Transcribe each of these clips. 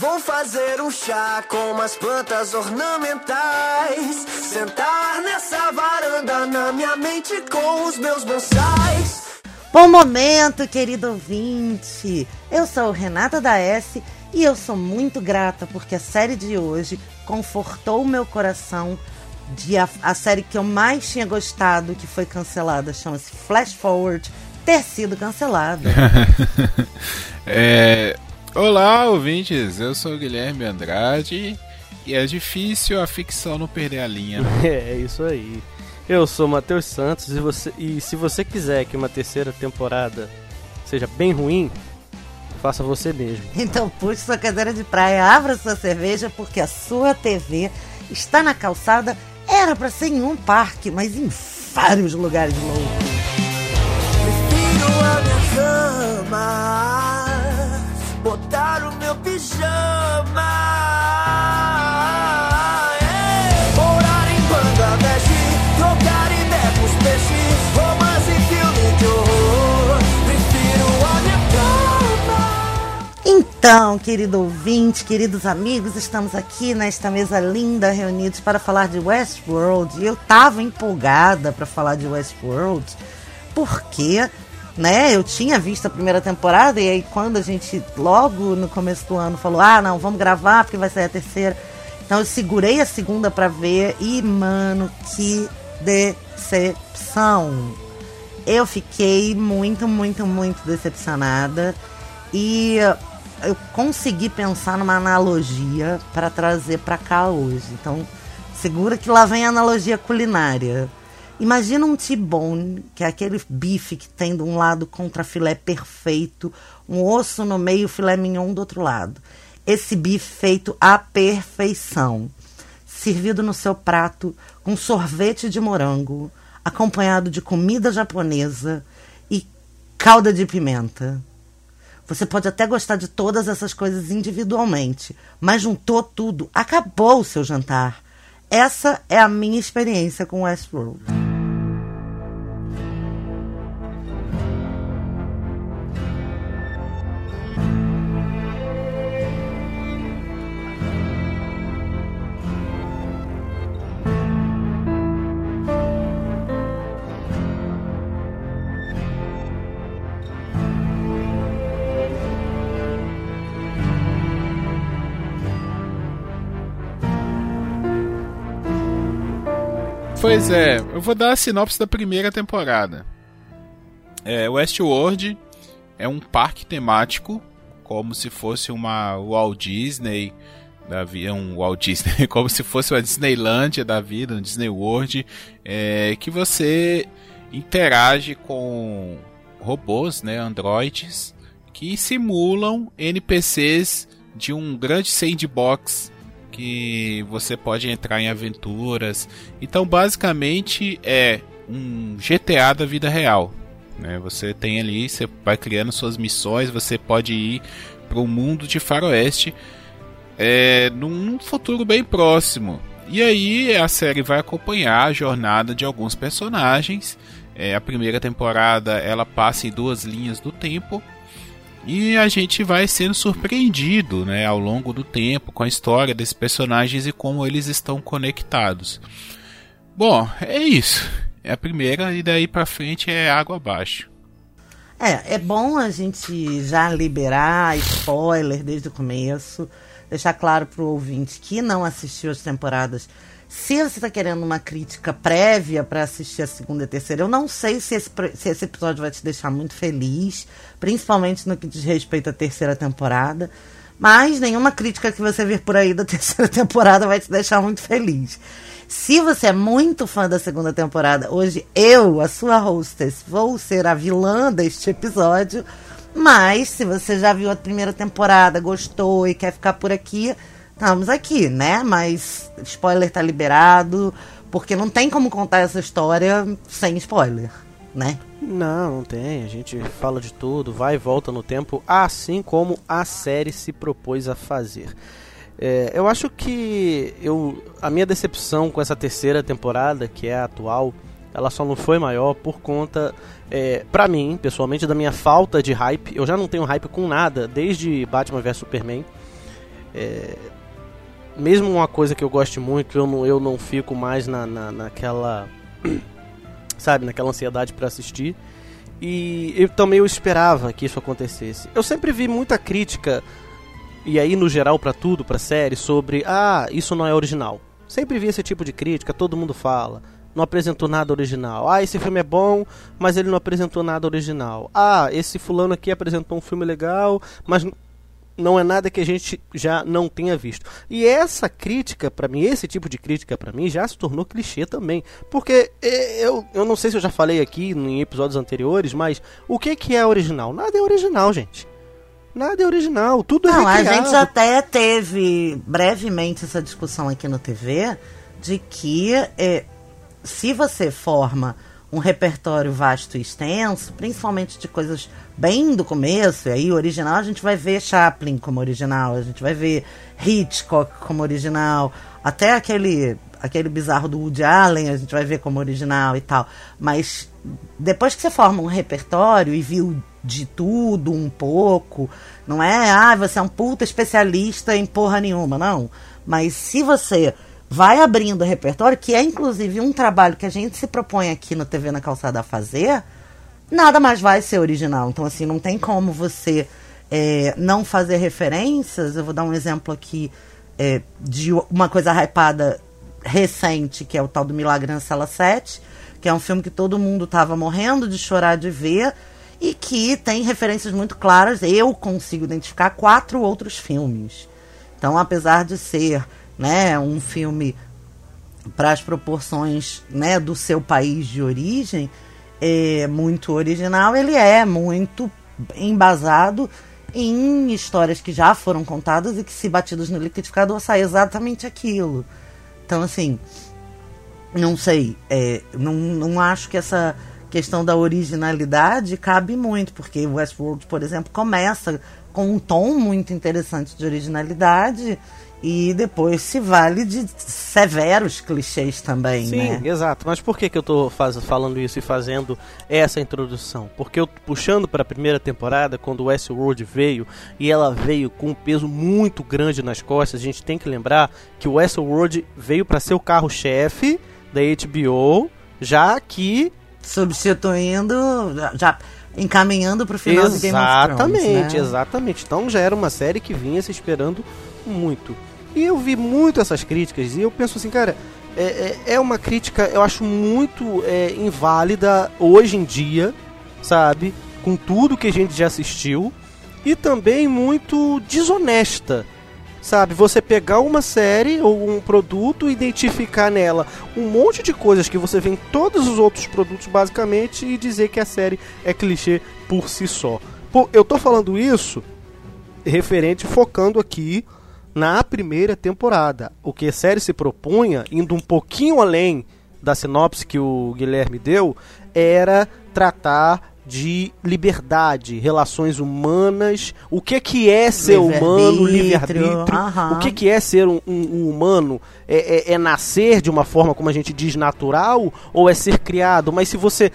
Vou fazer um chá com umas plantas ornamentais. Sentar nessa varanda na minha mente com os meus bonsais. Bom momento, querido ouvinte! Eu sou Renata da S e eu sou muito grata porque a série de hoje confortou o meu coração de a, a série que eu mais tinha gostado que foi cancelada, chama-se Flash Forward, ter sido cancelada. é, olá, ouvintes! Eu sou o Guilherme Andrade e é difícil a ficção não perder a linha. É, isso aí. Eu sou o Matheus Santos e, você, e se você quiser que uma terceira temporada seja bem ruim, faça você mesmo. Então puxe sua cadeira de praia, abra sua cerveja, porque a sua TV está na calçada. Era para ser em um parque, mas em vários lugares loucos. Prefiro a minha cama, botar o meu pijama. É. Em Bangladesh, trocar com. Prefiro a minha cama. Então, querido ouvinte, queridos amigos, estamos aqui nesta mesa linda reunidos para falar de Westworld. E eu tava empolgada para falar de Westworld, porque, né, eu tinha visto a primeira temporada e aí quando a gente logo no começo do ano falou: "Ah, não, vamos gravar porque vai sair a terceira". Então eu segurei a segunda para ver e, mano, que decepção. Eu fiquei muito, muito, muito decepcionada e eu consegui pensar numa analogia para trazer para cá hoje. Então, segura que lá vem a analogia culinária. Imagina um T-bone, que é aquele bife que tem de um lado contra filé perfeito, um osso no meio, filé mignon do outro lado. Esse bife feito à perfeição, servido no seu prato com sorvete de morango, acompanhado de comida japonesa e calda de pimenta. Você pode até gostar de todas essas coisas individualmente, mas juntou tudo, acabou o seu jantar. Essa é a minha experiência com Westworld. Pois é, eu vou dar a sinopse da primeira temporada. É, Westworld é um parque temático, como se fosse uma Walt Disney da vida, um Walt Disney, como se fosse uma Disneylandia da vida, um Disney World, é, que você interage com robôs, né, androides, que simulam NPCs de um grande sandbox que você pode entrar em aventuras. Então, basicamente é um GTA da vida real. Né? Você tem ali, você vai criando suas missões, você pode ir para o mundo de faroeste é, num futuro bem próximo. E aí a série vai acompanhar a jornada de alguns personagens. É, a primeira temporada ela passa em duas linhas do tempo e a gente vai sendo surpreendido né, ao longo do tempo com a história desses personagens e como eles estão conectados. Bom, é isso. É a primeira e daí pra frente é água abaixo. É, é bom a gente já liberar spoiler desde o começo, deixar claro pro ouvinte que não assistiu as temporadas. Se você está querendo uma crítica prévia para assistir a segunda e terceira, eu não sei se esse, se esse episódio vai te deixar muito feliz, principalmente no que diz respeito à terceira temporada. Mas nenhuma crítica que você vir por aí da terceira temporada vai te deixar muito feliz. Se você é muito fã da segunda temporada, hoje eu, a sua hostess, vou ser a vilã deste episódio. Mas se você já viu a primeira temporada, gostou e quer ficar por aqui, estamos aqui, né? Mas spoiler tá liberado, porque não tem como contar essa história sem spoiler, né? Não, não tem. A gente fala de tudo, vai e volta no tempo, assim como a série se propôs a fazer. É, eu acho que eu, a minha decepção com essa terceira temporada, que é a atual, ela só não foi maior por conta, é, pra mim, pessoalmente, da minha falta de hype. Eu já não tenho hype com nada desde Batman vs Superman. é, mesmo uma coisa que eu goste muito, eu não, eu não fico mais na, na, naquela. Sabe, naquela ansiedade para assistir. E eu também eu esperava que isso acontecesse. Eu sempre vi muita crítica, e aí no geral para tudo, pra série, sobre ah, isso não é original. Sempre vi esse tipo de crítica, todo mundo fala. Não apresentou nada original. Ah, esse filme é bom, mas ele não apresentou nada original. Ah, esse fulano aqui apresentou um filme legal, mas não é nada que a gente já não tenha visto. E essa crítica, para mim, esse tipo de crítica para mim já se tornou clichê também. Porque é, eu, eu não sei se eu já falei aqui em episódios anteriores, mas o que, que é original? Nada é original, gente. Nada é original, tudo é Não, recriado. a gente até teve brevemente essa discussão aqui no TV de que é, se você forma um repertório vasto e extenso, principalmente de coisas bem do começo, e aí original a gente vai ver Chaplin como original, a gente vai ver Hitchcock como original, até aquele aquele bizarro do Woody Allen a gente vai ver como original e tal. Mas depois que você forma um repertório e viu de tudo um pouco, não é, ah, você é um puta especialista em porra nenhuma, não. Mas se você vai abrindo o repertório, que é inclusive um trabalho que a gente se propõe aqui no TV na Calçada a fazer, nada mais vai ser original. Então, assim, não tem como você é, não fazer referências. Eu vou dar um exemplo aqui é, de uma coisa hypada recente, que é o tal do Milagre na Sala 7, que é um filme que todo mundo estava morrendo de chorar de ver e que tem referências muito claras. Eu consigo identificar quatro outros filmes. Então, apesar de ser né, um filme para as proporções né, do seu país de origem, é muito original, ele é muito embasado em histórias que já foram contadas e que, se batidos no liquidificador, sai exatamente aquilo. Então, assim, não sei, é, não, não acho que essa questão da originalidade cabe muito, porque Westworld, por exemplo, começa com um tom muito interessante de originalidade e depois se vale de severos clichês também, Sim, né? exato. Mas por que, que eu tô faz, falando isso e fazendo essa introdução? Porque eu puxando para a primeira temporada, quando o Westworld veio, e ela veio com um peso muito grande nas costas, a gente tem que lembrar que o Westworld veio para ser o carro-chefe da HBO, já que Substituindo, já encaminhando pro final de Game of Thrones. Exatamente, né? exatamente. Então já era uma série que vinha se esperando muito. E eu vi muito essas críticas e eu penso assim, cara, é, é, é uma crítica, eu acho muito é, inválida hoje em dia, sabe? Com tudo que a gente já assistiu e também muito desonesta. Sabe, você pegar uma série ou um produto e identificar nela um monte de coisas que você vê em todos os outros produtos, basicamente, e dizer que a série é clichê por si só. Pô, eu tô falando isso referente, focando aqui na primeira temporada. O que a série se propunha, indo um pouquinho além da sinopse que o Guilherme deu, era tratar de liberdade, relações humanas, o que que é ser humano, Livre-arbítrio, o que que é ser um, um- um humano, é, é- é nascer de uma forma, como a gente diz, natural, ou é ser criado, mas se você...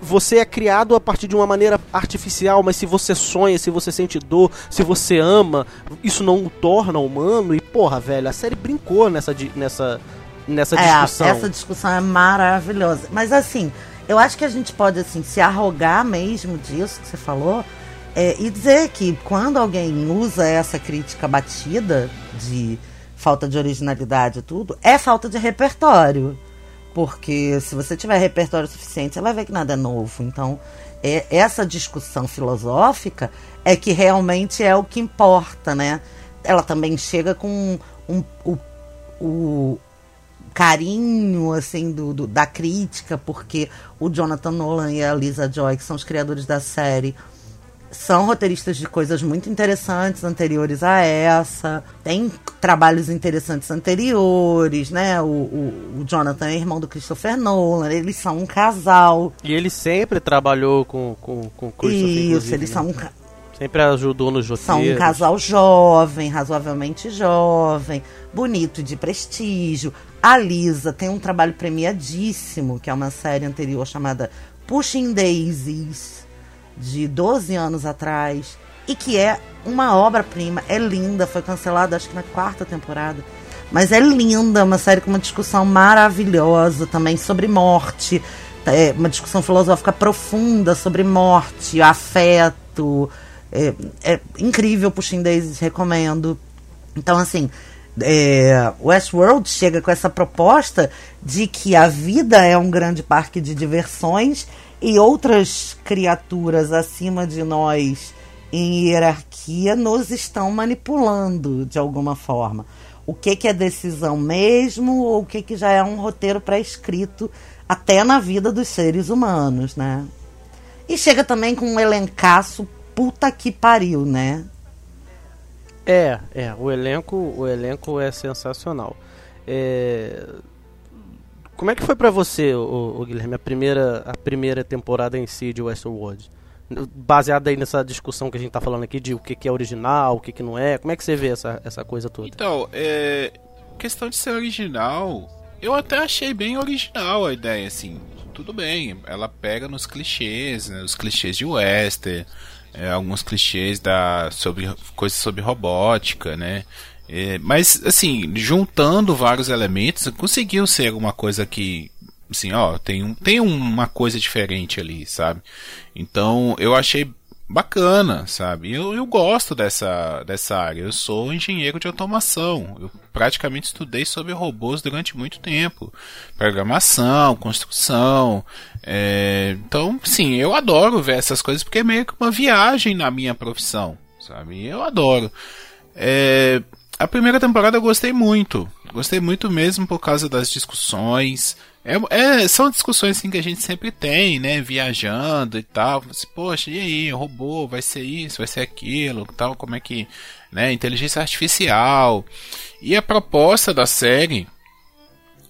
Você é criado a partir de uma maneira artificial, mas se você sonha, se você sente dor, se você ama, isso não o torna humano. E porra, velho, a série brincou nessa, nessa, nessa É, discussão. essa discussão é maravilhosa. Mas assim, eu acho que a gente pode assim se arrogar mesmo disso que você falou é, e dizer que quando alguém usa essa crítica batida de falta de originalidade e tudo, é falta de repertório. Porque se você tiver repertório suficiente, você vai ver que nada é novo. Então, é, essa discussão filosófica é que realmente é o que importa, né? Ela também chega com um, o, o carinho assim do, do- da crítica, porque o Jonathan Nolan e a Lisa Joy, que são os criadores da série, são roteiristas de coisas muito interessantes anteriores a essa. Tem trabalhos interessantes anteriores, né? O, o, o Jonathan é irmão do Christopher Nolan, eles são um casal. E ele sempre trabalhou com, com, com Christopher, Isso, eles né? são um, Sempre ajudou nos roteiros. São um casal jovem, razoavelmente jovem, bonito, de prestígio. A Lisa tem um trabalho premiadíssimo, que é uma série anterior chamada Pushing Daisies, de 12 anos atrás, e que é uma obra-prima, é linda, foi cancelada acho que na quarta temporada. Mas é linda, uma série com uma discussão maravilhosa também sobre morte, é, uma discussão filosófica profunda sobre morte, afeto. É, é incrível, Pushing Daisies, recomendo. Então, assim, é, Westworld chega com essa proposta de que a vida é um grande parque de diversões e outras criaturas acima de nós em hierarquia nos estão manipulando de alguma forma. O que, que é decisão mesmo ou o que, que já é um roteiro pré-escrito até na vida dos seres humanos, né? E chega também com um elencaço puta que pariu, né? É, é, o elenco, o elenco é sensacional. É... Como é que foi para você, o, Guilherme, a primeira, a primeira temporada em si de Westworld? Baseada aí nessa discussão que a gente tá falando aqui de o que, que é original, o que, que não é, como é que você vê essa, essa coisa toda? Então, é... questão de ser original, eu até achei bem original a ideia, assim. Tudo bem, ela pega nos clichês, né, os clichês de western, é, alguns clichês da sobre coisas sobre robótica, né? É, mas assim, juntando vários elementos, conseguiu ser alguma coisa que assim, ó, tem, um, tem uma coisa diferente ali, sabe? Então, eu achei bacana, sabe? Eu, eu gosto dessa, dessa área. Eu sou engenheiro de automação. Eu praticamente estudei sobre robôs durante muito tempo. Programação, construção. É... Então, sim, eu adoro ver essas coisas porque é meio que uma viagem na minha profissão, sabe? Eu adoro. É... A primeira temporada eu gostei muito. Gostei muito mesmo por causa das discussões. É, é, são discussões assim, que a gente sempre tem, né? Viajando e tal. Assim, Poxa, e aí? Robô, vai ser isso, vai ser aquilo, tal, como é que. Né? Inteligência artificial. E a proposta da série,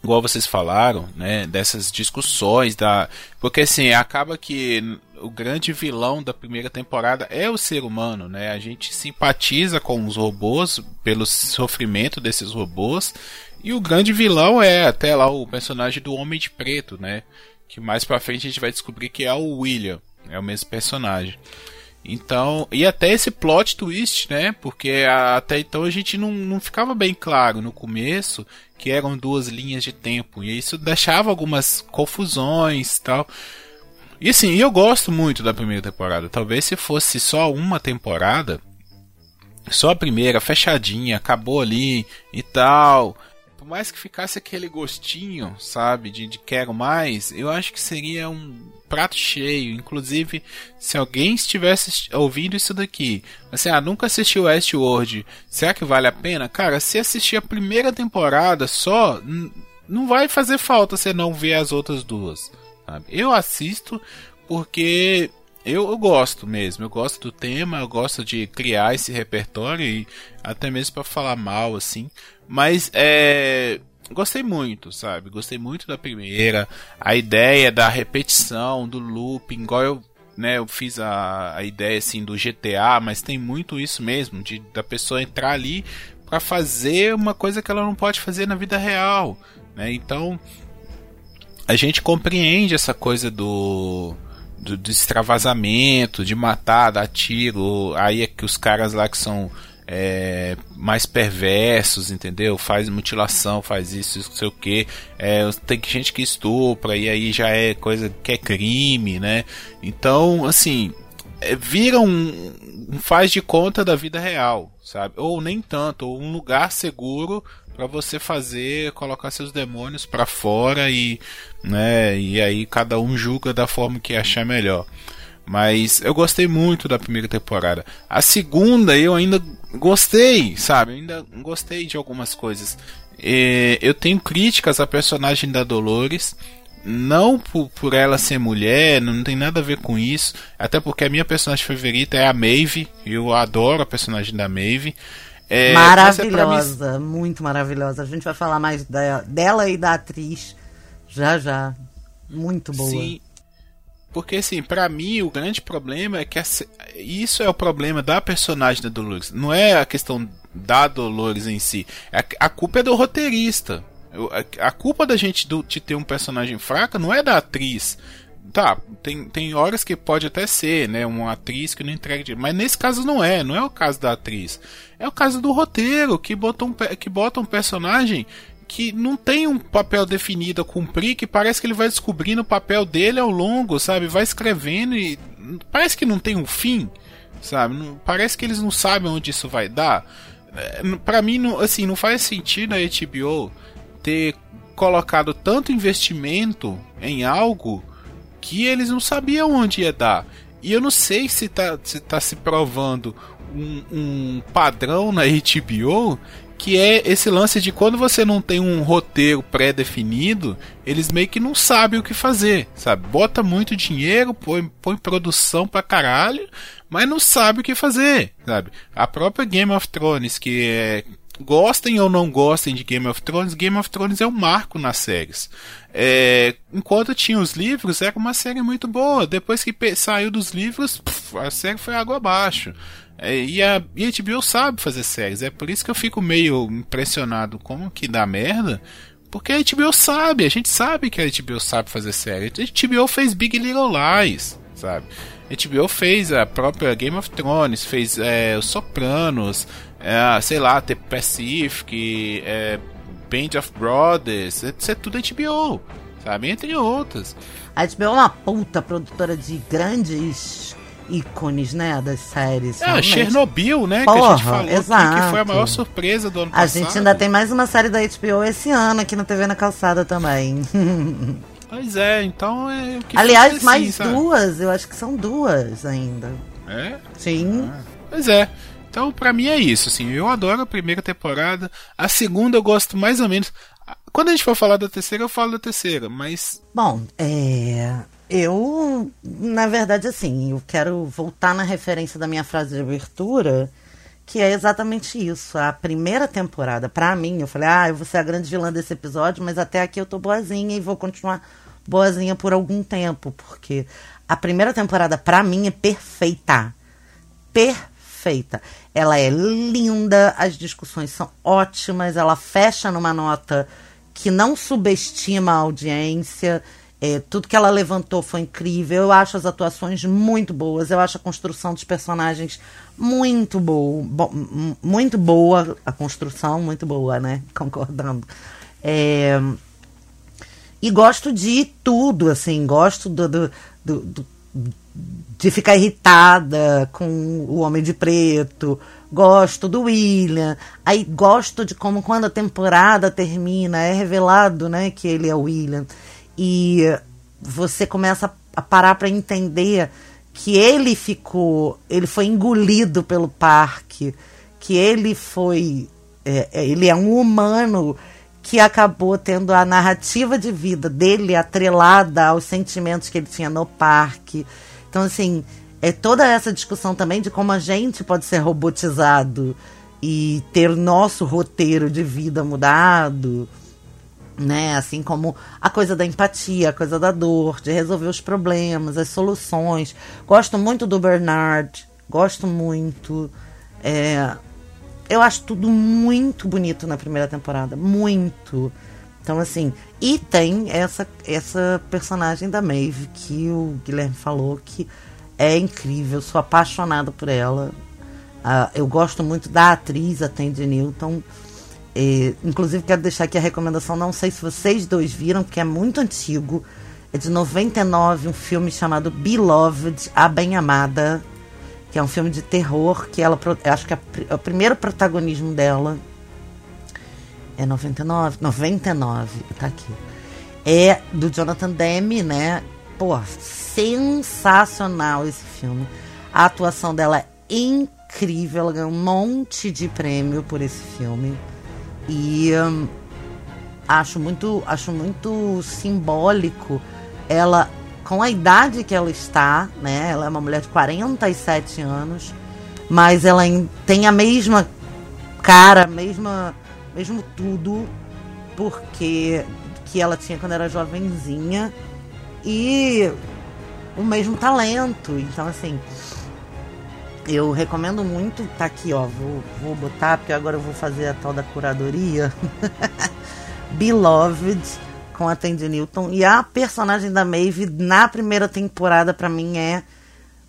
igual vocês falaram, né? Dessas discussões, da. Porque assim, acaba que o grande vilão da primeira temporada é o ser humano, né? A gente simpatiza com os robôs pelo sofrimento desses robôs e o grande vilão é até lá o personagem do Homem de Preto, né? Que mais pra frente a gente vai descobrir que é o William. É o mesmo personagem. Então, e até esse plot twist, né? Porque até então a gente não, não ficava bem claro no começo que eram duas linhas de tempo. E isso deixava algumas confusões tal. E assim, eu gosto muito da primeira temporada. Talvez se fosse só uma temporada, só a primeira, fechadinha, acabou ali e tal por mais que ficasse aquele gostinho, sabe, de, de quero mais, eu acho que seria um prato cheio. Inclusive, se alguém estivesse ouvindo isso daqui, assim, ah, nunca assistiu Westworld, será que vale a pena? Cara, se assistir a primeira temporada só, não vai fazer falta você não ver as outras duas. Sabe? Eu assisto porque eu, eu, gosto mesmo, eu gosto do tema, eu gosto de criar esse repertório e até mesmo para falar mal assim, mas é gostei muito, sabe? Gostei muito da primeira, a ideia da repetição, do looping, igual eu, né, eu fiz a, a ideia assim do GTA, mas tem muito isso mesmo de da pessoa entrar ali para fazer uma coisa que ela não pode fazer na vida real, né? Então a gente compreende essa coisa do do, do extravasamento, de matar, dar tiro. Aí é que os caras lá que são é, mais perversos, entendeu? Faz mutilação, faz isso, não sei o que. É, tem gente que estupra e aí já é coisa que é crime, né? Então, assim, vira um, um faz de conta da vida real, sabe? Ou nem tanto, ou um lugar seguro para você fazer, colocar seus demônios para fora e, né, e aí cada um julga da forma que achar melhor. Mas eu gostei muito da primeira temporada. A segunda eu ainda gostei, sabe? Eu ainda gostei de algumas coisas. E eu tenho críticas à personagem da Dolores. Não por, por ela ser mulher, não tem nada a ver com isso. Até porque a minha personagem favorita é a Maeve. Eu adoro a personagem da Maeve. É, é maravilhosa, é mim... muito maravilhosa. A gente vai falar mais da, dela e da atriz já já. Muito boa. Sim. Porque assim, para mim o grande problema é que essa, isso é o problema da personagem da Dolores. Não é a questão da Dolores em si. A, a culpa é do roteirista. A, culpa da gente do, de ter um personagem fraca não é da atriz tá, tem, tem horas que pode até ser, né? Uma atriz que não entrega. Mas nesse caso não é, não é o caso da atriz. É o caso do roteiro, que bota um, que bota um personagem que não tem um papel definido a cumprir, que parece que ele vai descobrindo o papel dele ao longo, sabe? Vai escrevendo e parece que não tem um fim, sabe? Parece que eles não sabem onde isso vai dar. É, para mim, não, assim, não faz sentido a HBO ter colocado tanto investimento em algo que eles não sabiam onde ia dar. E eu não sei se está se, tá se provando um, um padrão na HBO que é esse lance de quando você não tem um roteiro pré-definido, eles meio que não sabem o que fazer, sabe? Bota muito dinheiro, põe, põe produção pra caralho, mas não sabe o que fazer, sabe? A própria Game of Thrones, que é gostem ou não gostem de Game of Thrones, Game of Thrones é um marco nas séries. É, enquanto tinha os livros, era uma série muito boa. Depois que saiu dos livros, a série foi água abaixo. É, e, a, e a HBO sabe fazer séries. É por isso que eu fico meio impressionado como que dá merda. Porque a HBO sabe, a gente sabe que a HBO sabe fazer série. A HBO fez Big Little Lies, sabe? A HBO fez a própria Game of Thrones, fez é, Os Sopranos, é, sei lá, The Pacific, é, Band of Brothers, isso é tudo HBO, sabe? Entre outras. A HBO é uma puta produtora de grandes ícones, né, das séries. É, Chernobyl, né, Porra, que a gente falou exato. que foi a maior surpresa do ano a passado. A gente ainda tem mais uma série da HBO esse ano aqui na TV na Calçada também. Pois é, então é o que Aliás, assim, mais sabe? duas, eu acho que são duas ainda. É? Sim. Ah, pois é. Então, pra mim é isso, assim, eu adoro a primeira temporada, a segunda eu gosto mais ou menos. Quando a gente for falar da terceira, eu falo da terceira, mas. Bom, é. Eu, na verdade, assim, eu quero voltar na referência da minha frase de abertura, que é exatamente isso. A primeira temporada, pra mim, eu falei, ah, eu vou ser a grande vilã desse episódio, mas até aqui eu tô boazinha e vou continuar boazinha por algum tempo, porque a primeira temporada, pra mim, é perfeita. Perfeita. Ela é linda, as discussões são ótimas, ela fecha numa nota que não subestima a audiência. É, tudo que ela levantou foi incrível. Eu acho as atuações muito boas. Eu acho a construção dos personagens muito boa. Bo muito boa. A construção, muito boa, né? Concordando. É, e gosto de tudo, assim. Gosto do, do, do, do de ficar irritada com o Homem de Preto. Gosto do William. Aí gosto de como quando a temporada termina é revelado, né, que ele é o William. E você começa a parar para entender que ele ficou, ele foi engolido pelo parque, que ele foi, é, ele é um humano que acabou tendo a narrativa de vida dele atrelada aos sentimentos que ele tinha no parque. Então, assim, é toda essa discussão também de como a gente pode ser robotizado e ter nosso roteiro de vida mudado, né? Assim como a coisa da empatia, a coisa da dor, de resolver os problemas, as soluções. Gosto muito do Bernard, gosto muito. É, eu acho tudo muito bonito na primeira temporada, muito. Então, assim, e tem essa, essa personagem da Maeve que o Guilherme falou que é incrível, sou apaixonada por ela. Uh, eu gosto muito da atriz, a Tandy Newton. É, inclusive, quero deixar aqui a recomendação. Não sei se vocês dois viram, porque é muito antigo. É de 99, um filme chamado Beloved, A Bem Amada, que é um filme de terror que ela. Acho que o primeiro protagonismo dela. É 99? 99, tá aqui. É do Jonathan Demme, né? Pô, sensacional esse filme. A atuação dela é incrível, ela ganhou um monte de prêmio por esse filme. E hum, acho muito, acho muito simbólico ela com a idade que ela está, né? Ela é uma mulher de 47 anos, mas ela tem a mesma cara, mesma, mesmo tudo, porque que ela tinha quando era jovenzinha e o mesmo talento. Então assim, eu recomendo muito, tá aqui, ó, vou, vou botar, porque agora eu vou fazer a tal da curadoria. Beloved, com a Tandy Newton. E a personagem da Maeve na primeira temporada, para mim, é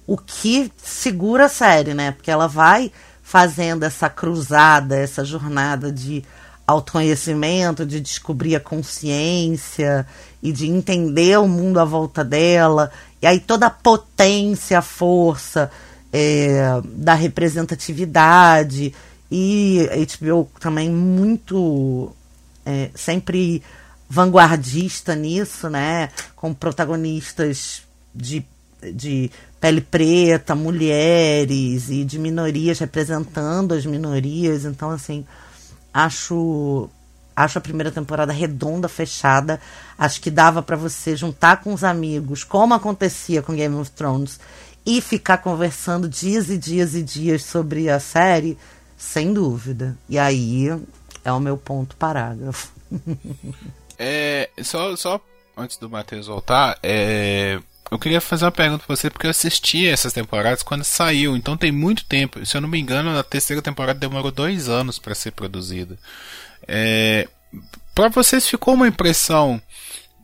o que segura a série, né? Porque ela vai fazendo essa cruzada, essa jornada de autoconhecimento, de descobrir a consciência e de entender o mundo à volta dela. E aí toda a potência, a força é, da representatividade. E HBO também muito é, sempre vanguardista nisso, né? Com protagonistas de, de pele preta, mulheres e de minorias representando as minorias. Então, assim, acho acho a primeira temporada redonda, fechada. Acho que dava para você juntar com os amigos, como acontecia com Game of Thrones, e ficar conversando dias e dias e dias sobre a série, sem dúvida. E aí é o meu ponto parágrafo. é, só, só antes do Matheus voltar, é, eu queria fazer uma pergunta pra você, porque eu assisti essas temporadas quando saiu, então tem muito tempo. Se eu não me engano, a terceira temporada demorou dois anos para ser produzida. É, para vocês ficou uma impressão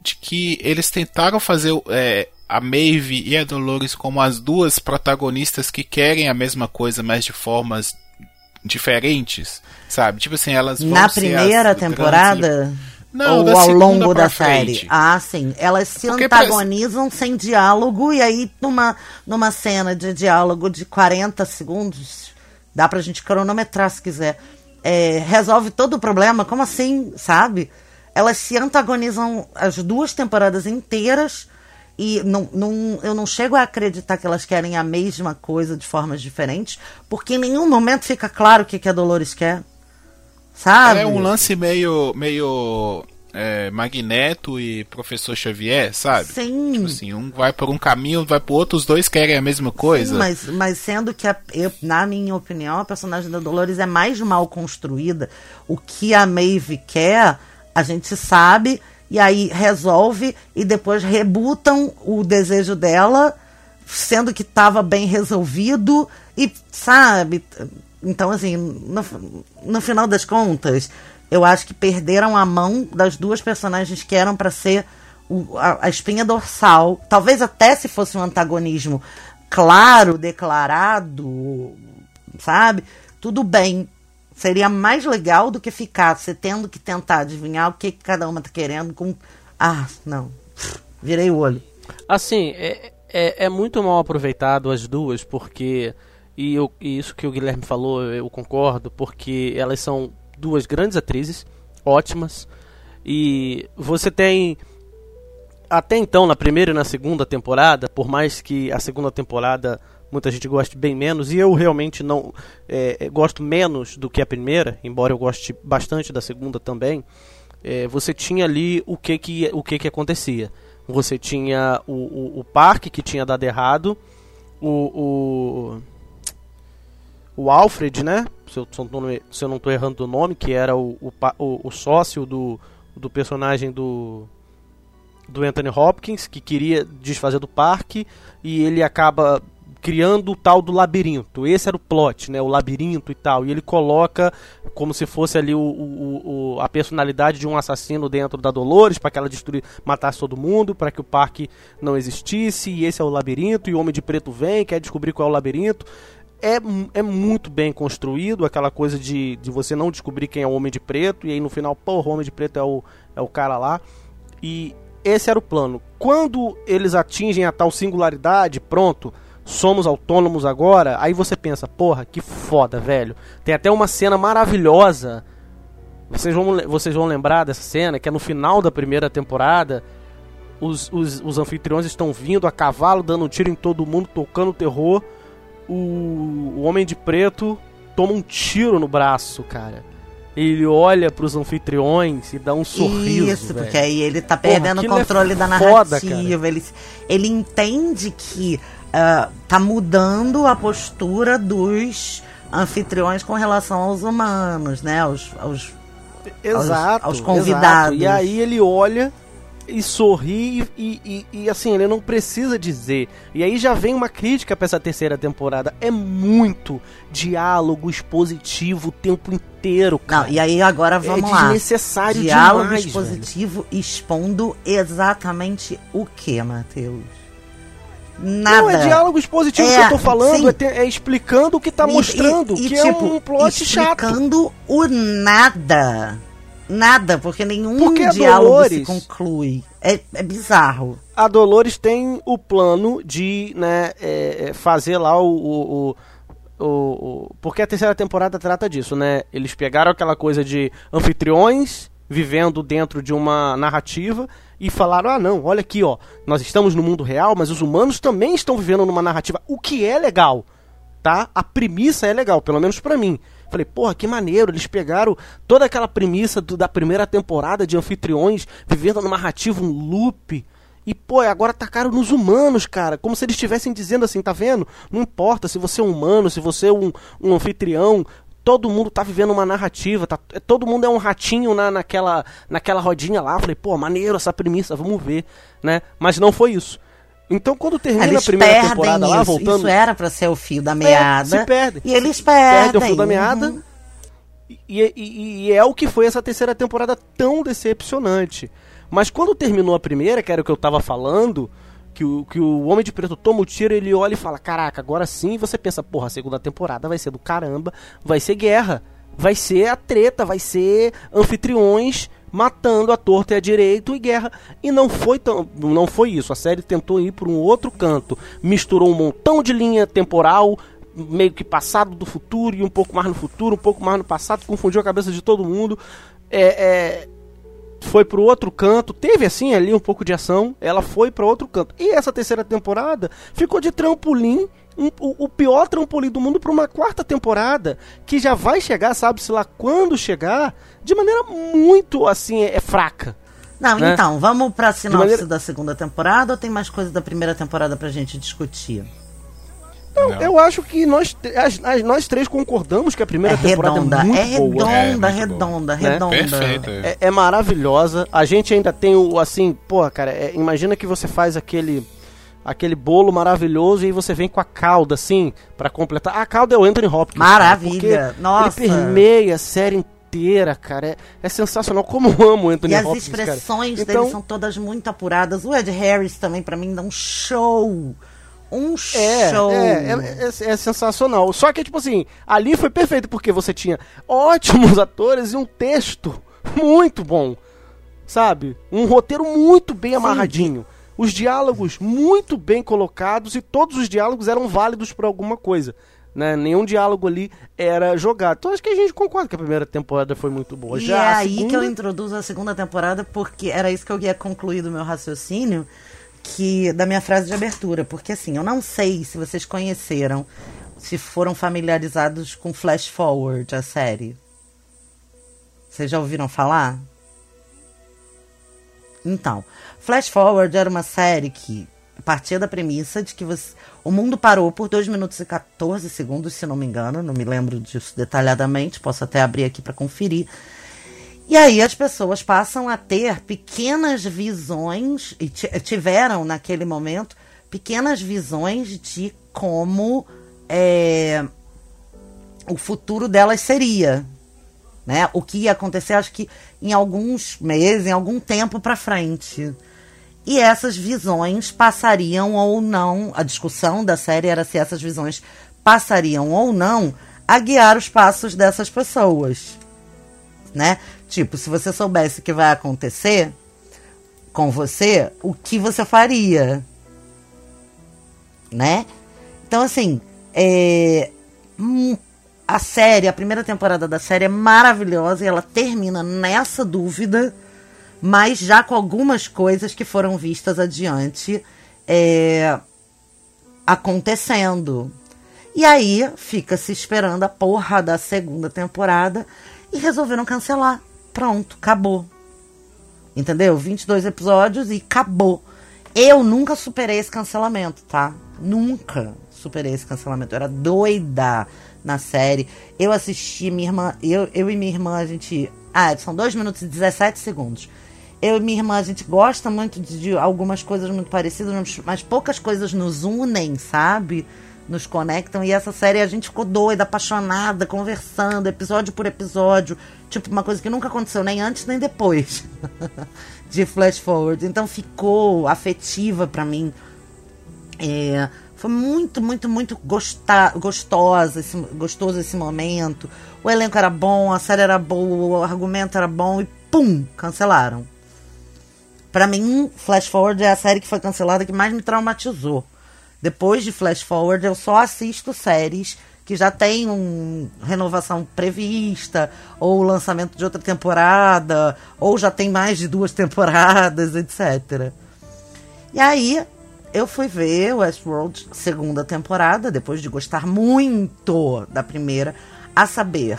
de que eles tentaram fazer é, a Maeve e a Dolores como as duas protagonistas que querem a mesma coisa, mas de formas diferentes, sabe? Tipo assim, elas vão Na primeira temporada. Não, ou ao longo da frente. série. Ah, sim. Elas se Porque antagonizam parece... sem diálogo e aí numa, numa cena de diálogo de 40 segundos, dá pra gente cronometrar se quiser, é, resolve todo o problema. Como assim, sabe? Elas se antagonizam as duas temporadas inteiras e não, não, eu não chego a acreditar que elas querem a mesma coisa de formas diferentes, porque em nenhum momento fica claro o que, que a Dolores quer. Sabe? É um lance meio. meio. É, Magneto e Professor Xavier, sabe? Sim. Tipo assim, um vai por um caminho, vai por outro, os dois querem a mesma coisa. Sim, mas, mas sendo que, a, eu, na minha opinião, a personagem da Dolores é mais mal construída. O que a Maeve quer, a gente sabe, e aí resolve, e depois rebutam o desejo dela, sendo que estava bem resolvido, e sabe então, assim, no, no final das contas, eu acho que perderam a mão das duas personagens que eram para ser o, a, a, espinha dorsal. Talvez até se fosse um antagonismo claro, declarado, sabe? Tudo bem. Seria mais legal do que ficar você tendo que tentar adivinhar o que, que cada uma tá querendo com. Ah, não. Virei o olho. Assim, é, é, é muito mal aproveitado as duas, porque e, eu, e isso que o Guilherme falou, eu concordo, porque elas são duas grandes atrizes, ótimas. E você tem até então na primeira e na segunda temporada, por mais que a segunda temporada muita gente goste bem menos e eu realmente não é, é gosto menos do que a primeira, embora eu goste bastante da segunda também. É, você tinha ali o que que o que que acontecia. Você tinha o, o, o parque que tinha dado errado, o, o o Alfred, né? Se eu, se eu não estou errando o nome, que era o, o, o, sócio do, do personagem do, do Anthony Hopkins, que queria desfazer do parque, e ele acaba criando o tal do labirinto. Esse era o plot, né? O labirinto e tal. E ele coloca como se fosse ali o, o, o a personalidade de um assassino dentro da Dolores para que ela destruir, matasse todo mundo, para que o parque não existisse. E esse é o labirinto. E o Homem de Preto vem, quer descobrir qual é o labirinto é, é muito bem construído, aquela coisa de, de você não descobrir quem é o Homem de Preto, e aí no final, porra, o Homem de Preto é o, é o cara lá. E esse era o plano. Quando eles atingem a tal singularidade, pronto, somos autônomos agora, aí você pensa, porra, que foda, velho. Tem até uma cena maravilhosa. Vocês vão, vocês vão lembrar dessa cena, que é no final da primeira temporada. Os, os, os anfitriões estão vindo a cavalo, dando um tiro em todo mundo, tocando terror o, o Homem de Preto toma um tiro no braço, cara. Ele olha pros anfitriões e dá um sorriso. Isso, porque aí ele tá perdendo o controle é da narrativa. Foda, ele, ele entende que uh, tá mudando a postura dos anfitriões com relação aos humanos, né? Aos, aos, exato, aos, aos convidados. Exato. E aí ele olha e sorri e, e, e, assim, ele não precisa dizer. E aí já vem uma crítica para essa terceira temporada. É muito diálogo expositivo o tempo inteiro, cara. Não, e aí agora vamos é lá. desnecessário Diálogo demais, expositivo expondo exatamente o que, Matheus? Nada. Não, é diálogo expositivo É, que eu tô falando, é, te- é explicando o que tá E- mostrando, e- que tipo, é um plot chato. explicando o nada. Nada, porque nenhum Porque diálogo se Dolores- conclui. É, é bizarro. A Dolores tem o plano de né, é, é, fazer lá o, o, o- o- o- Porque a terceira temporada trata disso, né? Eles pegaram aquela coisa de anfitriões vivendo dentro de uma narrativa e falaram: ah, não, olha aqui, ó, nós estamos no mundo real, mas os humanos também estão vivendo numa narrativa, o que é legal, tá? A premissa é legal, pelo menos pra mim. Falei, porra, que maneiro, eles pegaram toda aquela premissa do- da primeira temporada de anfitriões vivendo numa narrativa, um loop. E, pô, agora atacaram nos humanos, cara. Como se eles estivessem dizendo assim, tá vendo? Não importa se você é um humano, se você é um, um anfitrião. Todo mundo tá vivendo uma narrativa, tá, é- todo mundo é um ratinho na, naquela, naquela rodinha lá. Falei, pô, maneiro essa premissa, vamos ver, né? Mas não foi isso. Então, quando termina Eles a primeira perdem temporada isso. lá, voltando. Isso era pra ser o fio da meada. se perde. E eles Se perdem. perde o fio da meada. Uhum. E, e- e é o que foi essa terceira temporada tão decepcionante. Mas quando terminou a primeira, que era o que eu tava falando, que o, que o Homem de Preto toma o tiro, ele olha e fala: Caraca, agora sim. E você pensa: Porra, a segunda temporada vai ser do caramba, vai ser guerra, vai ser a treta, vai ser anfitriões matando a torta e a direito e guerra. E não foi tão, não foi isso. A série tentou ir por um outro canto, misturou um montão de linha temporal, meio que passado do futuro e um pouco mais no futuro, um pouco mais no passado, confundiu a cabeça de todo mundo. É, é, foi pro outro canto, teve assim ali um pouco de ação, ela foi para outro canto. E essa terceira temporada ficou de trampolim, um- o, o pior trampolim do mundo para uma quarta temporada, que já vai chegar, sabe-se lá quando chegar, de maneira muito assim, é, é fraca. Não, né? então, vamos pra sinopse maneira- da segunda temporada ou tem mais coisa da primeira temporada pra gente discutir? Não, Não. eu acho que nós, as- as- nós três concordamos que a primeira é temporada redonda, é muito é boa. redonda, É, muito redonda, boa. redonda. Perfeito. É, é maravilhosa. A gente ainda tem o assim, pô, cara, é, imagina que você faz aquele aquele bolo maravilhoso e aí você vem com a calda assim pra completar. A calda é o Anthony Hopkins. cara, Maravilha. porque Nossa. Ele permeia a série inteira, cara. É, é sensacional. Como eu amo o Anthony E as Hopkins, cara. expressões Então- dele são todas muito apuradas. O Ed Harris também, pra mim, dá um show. Um É, show. é, é, é- é sensacional. Só que, tipo assim, ali foi perfeito porque você tinha ótimos atores e um texto muito bom. Sabe? Um roteiro muito bem amarradinho. Os diálogos muito bem colocados e todos os diálogos eram válidos para alguma coisa. Né? Nenhum diálogo ali era jogado. Então acho que a gente concorda que a primeira temporada foi muito boa. E Já é aí que eu segunda- introduzo a segunda temporada, porque era isso que eu ia concluir do meu raciocínio, que da minha frase de abertura. Porque assim, eu não sei se vocês conheceram, se foram familiarizados com Flash Forward, a série. Vocês já ouviram falar? Então, Flash Forward era uma série que partia da premissa de que você- o mundo parou por 2 minutos e 14 segundos, se não me engano, não me lembro disso detalhadamente, posso até abrir aqui para conferir. E aí as pessoas passam a ter pequenas visões, e ti- tiveram naquele momento pequenas visões de como é, o futuro delas seria. Né? O que ia acontecer, acho que em alguns meses, em algum tempo para frente. E essas visões passariam ou não, a discussão da série era se essas visões passariam ou não a guiar os passos dessas pessoas. Né? Tipo, se você soubesse o que vai acontecer com você, o que você faria? Né? Então, assim, é, hum, a série, a primeira temporada da série é maravilhosa e ela termina nessa dúvida, mas já com algumas coisas que foram vistas adiante é, acontecendo. E aí fica se esperando a porra da segunda temporada e resolveram cancelar. Pronto, acabou. Entendeu? 22 episódios e acabou. Eu nunca superei esse cancelamento, tá? Nunca superei esse cancelamento. Eu era doida na série. Eu assisti, minha irmã, eu, eu e minha irmã, a gente. Ah, são 2 minutos e 17 segundos. Eu e minha irmã, a gente gosta muito de, de algumas coisas muito parecidas, mas- poucas coisas nos unem, sabe? Nos conectam. E essa série a gente ficou doida, apaixonada, conversando, episódio por episódio. Tipo, uma coisa que nunca aconteceu nem antes nem depois de Flash Forward. Então ficou afetiva pra mim. É, foi muito, muito, muito gosta, gostosa esse, gostoso esse momento. O elenco era bom, a série era boa, o argumento era bom e pum, cancelaram. Pra mim, Flash Forward é a série que foi cancelada que mais me traumatizou. Depois de Flash Forward, eu só assisto séries que já tem um renovação prevista, ou lançamento de outra temporada, ou já tem mais de duas temporadas, etc. E aí, eu fui ver Westworld segunda temporada, depois de gostar muito da primeira. A saber,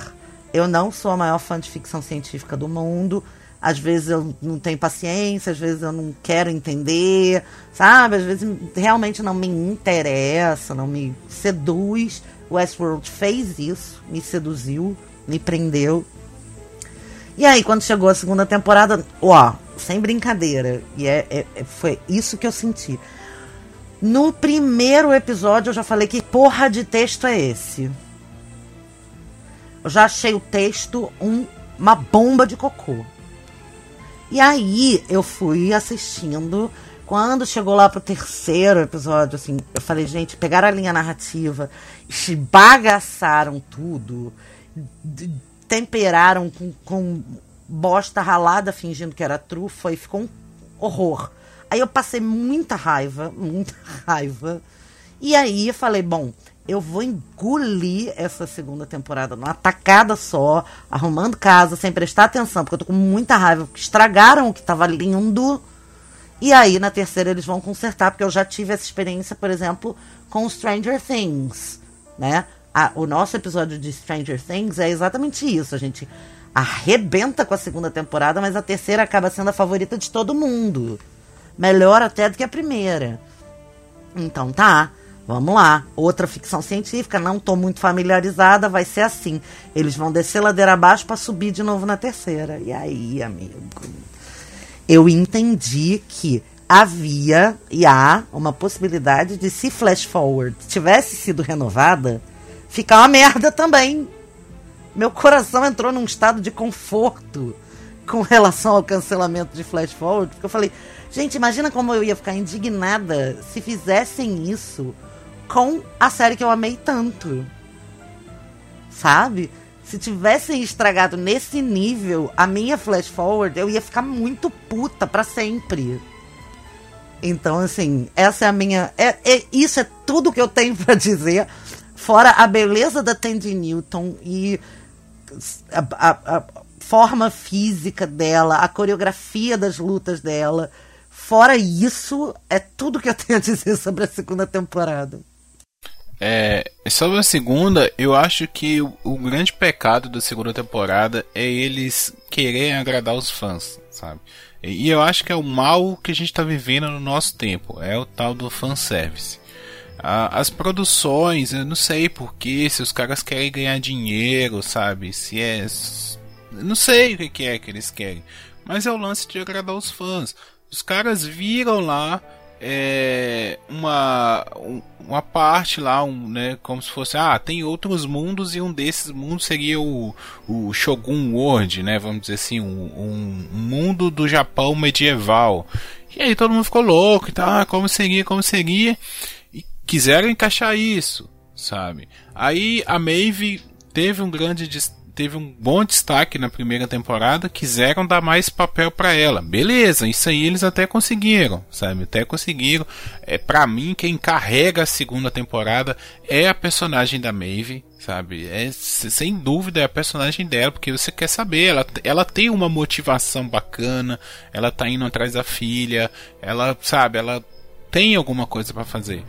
eu não sou a maior fã de ficção científica do mundo. Às vezes eu não tenho paciência, às vezes eu não quero entender, sabe? Às vezes realmente não me interessa, não me seduz. Westworld fez isso, me seduziu, me prendeu. E aí, quando chegou a segunda temporada, ó, sem brincadeira, e é, é- é- foi isso que eu senti. No primeiro episódio eu já falei que porra de texto é esse? Eu já achei o texto um- uma bomba de cocô. E aí eu fui assistindo. Quando chegou lá pro terceiro episódio, assim, eu falei, gente, pegaram a linha narrativa, esbagaçaram tudo, temperaram com, com bosta ralada fingindo que era trufa e ficou um horror. Aí eu passei muita raiva, muita raiva. E aí eu falei, bom, eu vou engolir essa segunda temporada numa tacada só, arrumando casa, sem prestar atenção, porque eu tô com muita raiva, porque estragaram o que tava lindo. E aí, na terceira, eles vão consertar, porque eu já tive essa experiência, por exemplo, com Stranger Things, né? A- o nosso episódio de Stranger Things é exatamente isso. A gente arrebenta com a segunda temporada, mas a terceira acaba sendo a favorita de todo mundo. Melhor até do que a primeira. Então tá, vamos lá. Outra ficção científica, não tô muito familiarizada, vai ser assim. Eles vão descer ladeira abaixo pra subir de novo na terceira. E aí, amigo? Eu entendi que havia e há uma possibilidade de se Flash Forward tivesse sido renovada, ficar uma merda também. Meu coração entrou num estado de conforto com relação ao cancelamento de Flash Forward, porque eu falei, gente, imagina como eu ia ficar indignada se fizessem isso com a série que eu amei tanto. Sabe? Se tivessem estragado nesse nível a minha Flash Forward, eu ia ficar muito puta pra sempre. Então, assim, essa é a minha. É, é- isso é tudo que eu tenho pra dizer. Fora a beleza da Tandy Newton e a, a- a forma física dela, a coreografia das lutas dela. Fora isso, é tudo que eu tenho a dizer sobre a segunda temporada. É, sobre a segunda, eu acho que o, o grande pecado da segunda temporada é eles quererem agradar os fãs, sabe? E, e eu acho que é o mal que a gente tá vivendo no nosso tempo, é o tal do fanservice. A- as produções, eu não sei porquê, se os caras querem ganhar dinheiro, sabe? Se é. Não sei o que é que eles querem, mas é o lance de agradar os fãs. Os caras viram lá é, uma, um- uma parte lá, um, né, como se fosse, ah, tem outros mundos e um desses mundos seria o, o Shogun World, né, vamos dizer assim, um, um- mundo do Japão medieval. E aí todo mundo ficou louco e ah, como seria, como seria, e quiseram encaixar isso, sabe? Aí a Maeve teve um grande des- teve um bom destaque na primeira temporada, quiseram dar mais papel pra ela. Beleza, isso aí eles até conseguiram, sabe? Até conseguiram. É para mim quem carrega a segunda temporada é a personagem da Maeve, sabe? É sem dúvida é a personagem dela, porque você quer saber, ela, ela tem uma motivação bacana, ela tá indo atrás da filha, ela, sabe, ela tem alguma coisa pra fazer.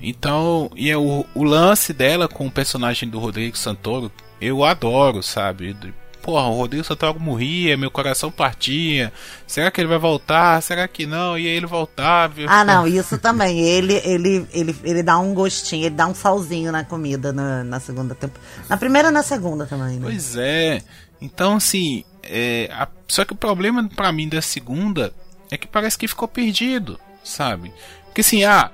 Então, e é o, o lance dela com o personagem do Rodrigo Santoro, eu adoro, sabe? Porra, o Rodrigo Santoro morria, meu coração partia. Será que ele vai voltar? Será que não? E aí ele voltava. eu Ah, não, isso também. Ele, ele, ele, ele dá um gostinho, ele dá um salzinho na comida na, na segunda temporada. Na primeira e na segunda também, né? Pois é. Então, assim, é, a- só que o problema pra mim da segunda é que parece que ficou perdido, sabe? Porque assim, ah,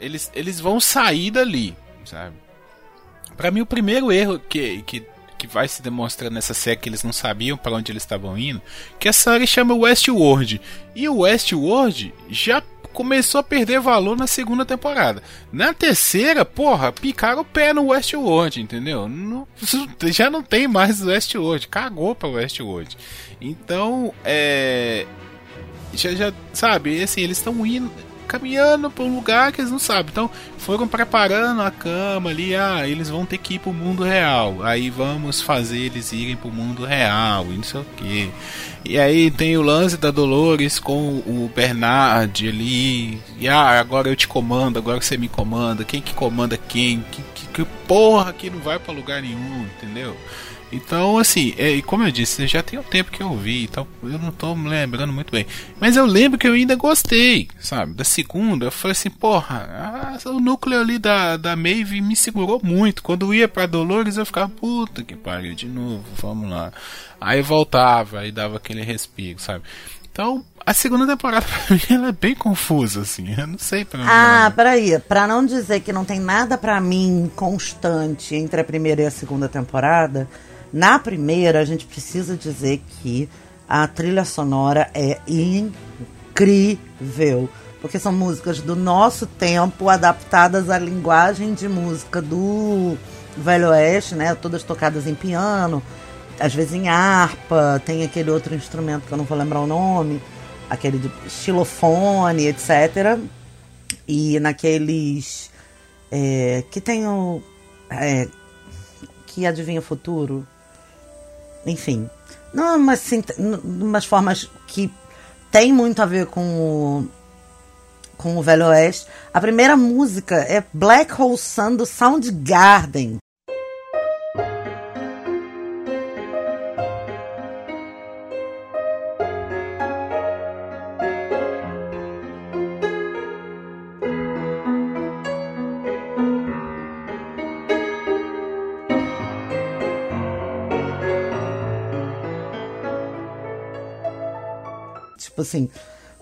eles, eles vão sair dali, sabe? Pra mim, o primeiro erro que, que, que vai se demonstrando nessa série que eles não sabiam pra onde eles estavam indo, que a série chama Westworld. E o Westworld já começou a perder valor na segunda temporada. Na terceira, porra, picaram o pé no Westworld, entendeu? Não- já não tem mais o Westworld, cagou pra Westworld. Então, é. Já, já, sabe, assim, eles estão indo, caminhando pra um lugar que eles não sabem. Então, foram preparando a cama ali, ah, eles vão ter que ir pro mundo real. Aí vamos fazer eles irem pro mundo real e não sei o que. E aí tem o lance da Dolores com o Bernard ali. E ah, agora eu te comando, agora você me comanda. Quem que comanda quem? Que, que, que porra que não vai pra lugar nenhum, entendeu? Então, assim, é, como eu disse, já tem um tempo que eu vi, então eu não tô me lembrando muito bem. Mas eu lembro que eu ainda gostei, sabe? Da segunda, eu falei assim, porra, ah, o núcleo ali da, da Maeve me segurou muito. Quando ia pra Dolores, eu ficava, puta que pariu, de novo, vamos lá. Aí voltava, aí dava aquele respiro, sabe? Então, a segunda temporada pra mim ela é bem confusa, assim. Eu não sei pra onde Ah, peraí. Pra não dizer que não tem nada pra mim constante entre a primeira e a segunda temporada, na primeira a gente precisa dizer que a trilha sonora é incrível. Porque são músicas do nosso tempo adaptadas à linguagem de música do Velho Oeste, né? Todas tocadas em piano, às vezes em harpa, tem aquele outro instrumento que eu não vou lembrar o nome, aquele de xilofone, etc. E naqueles é, que tem o. é, que adivinha o futuro. Enfim. Não, mas sim, umas formas que tem muito a ver com o, com o Velho Oeste. A primeira música é Black Hole Sun do Soundgarden. Assim,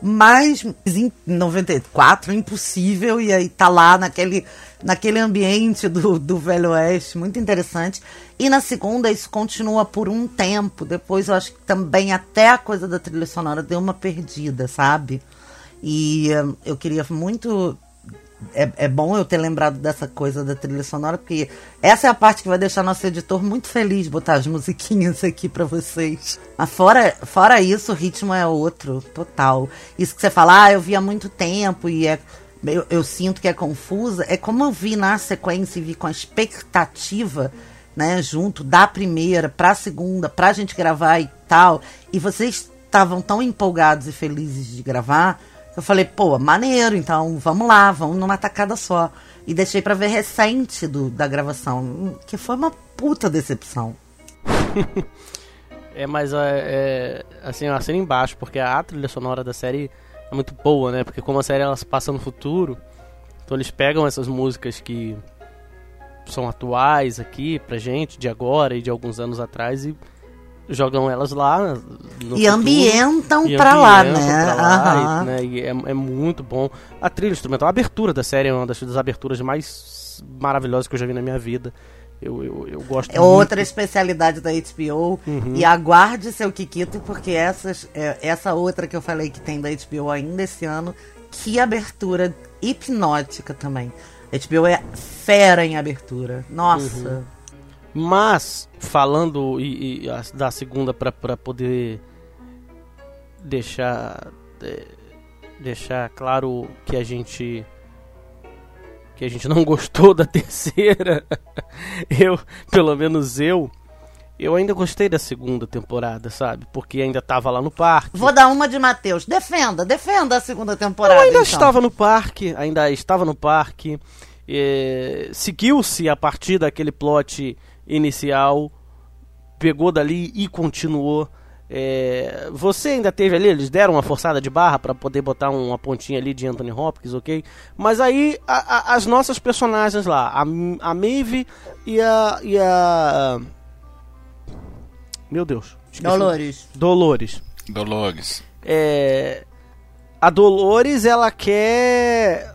mais em 94, impossível, e aí tá lá naquele, naquele ambiente do, do Velho Oeste, muito interessante. E na segunda isso continua por um tempo, depois eu acho que também até a coisa da trilha sonora deu uma perdida, sabe? E eh, eu queria muito é, é bom eu ter lembrado dessa coisa da trilha sonora, porque essa é a parte que vai deixar nosso editor muito feliz botar as musiquinhas aqui pra vocês. Mas fora, fora isso, o ritmo é outro, total. Isso que você fala, ah, eu vi há muito tempo e é, eu, eu sinto que é confusa, é como eu vi na sequência e vi com a expectativa, né, junto da primeira pra segunda, pra gente gravar e tal, e vocês estavam tão empolgados e felizes de gravar eu falei, pô, maneiro, então vamos lá, vamos numa tacada só. E deixei pra ver recente do, da gravação, que foi uma puta decepção. É, mas é, é, assim, eu assino embaixo, porque a trilha sonora da série é muito boa, né? Porque como a série ela se passa no futuro, então eles pegam essas músicas que são atuais aqui pra gente, de agora e de alguns anos atrás, e jogam elas lá no e ambientam pra lá, né? pra lá, Aham. e, né, e é, é muito bom. A trilha instrumental, a abertura da série é uma das, das aberturas mais maravilhosas que eu já vi na minha vida. Eu, eu, eu gosto É muito. outra especialidade da HBO. Uhum. E aguarde seu Kikito, porque essas, é, essa outra que eu falei que tem da HBO ainda esse ano, que abertura hipnótica também. A HBO é fera em abertura. Nossa. Uhum. Mas, falando e, e a- da segunda pra pra poder deixar é, deixar claro que a gente que a gente não gostou da terceira, eu, pelo menos eu, eu ainda gostei da segunda temporada, sabe? Porque ainda tava lá no parque. Vou dar uma de Matheus. Defenda, defenda a segunda temporada. Eu ainda então. estava no parque, ainda estava no parque. é, Seguiu-se a partir daquele plot inicial, pegou dali e continuou. É, você ainda teve ali, eles deram uma forçada de barra para poder botar uma pontinha ali de Anthony Hopkins, ok? Mas aí a- a- as nossas personagens lá, a, a Maeve e a, e a Meu Deus. esqueci. Dolores. Dolores. Dolores. É, a Dolores, ela quer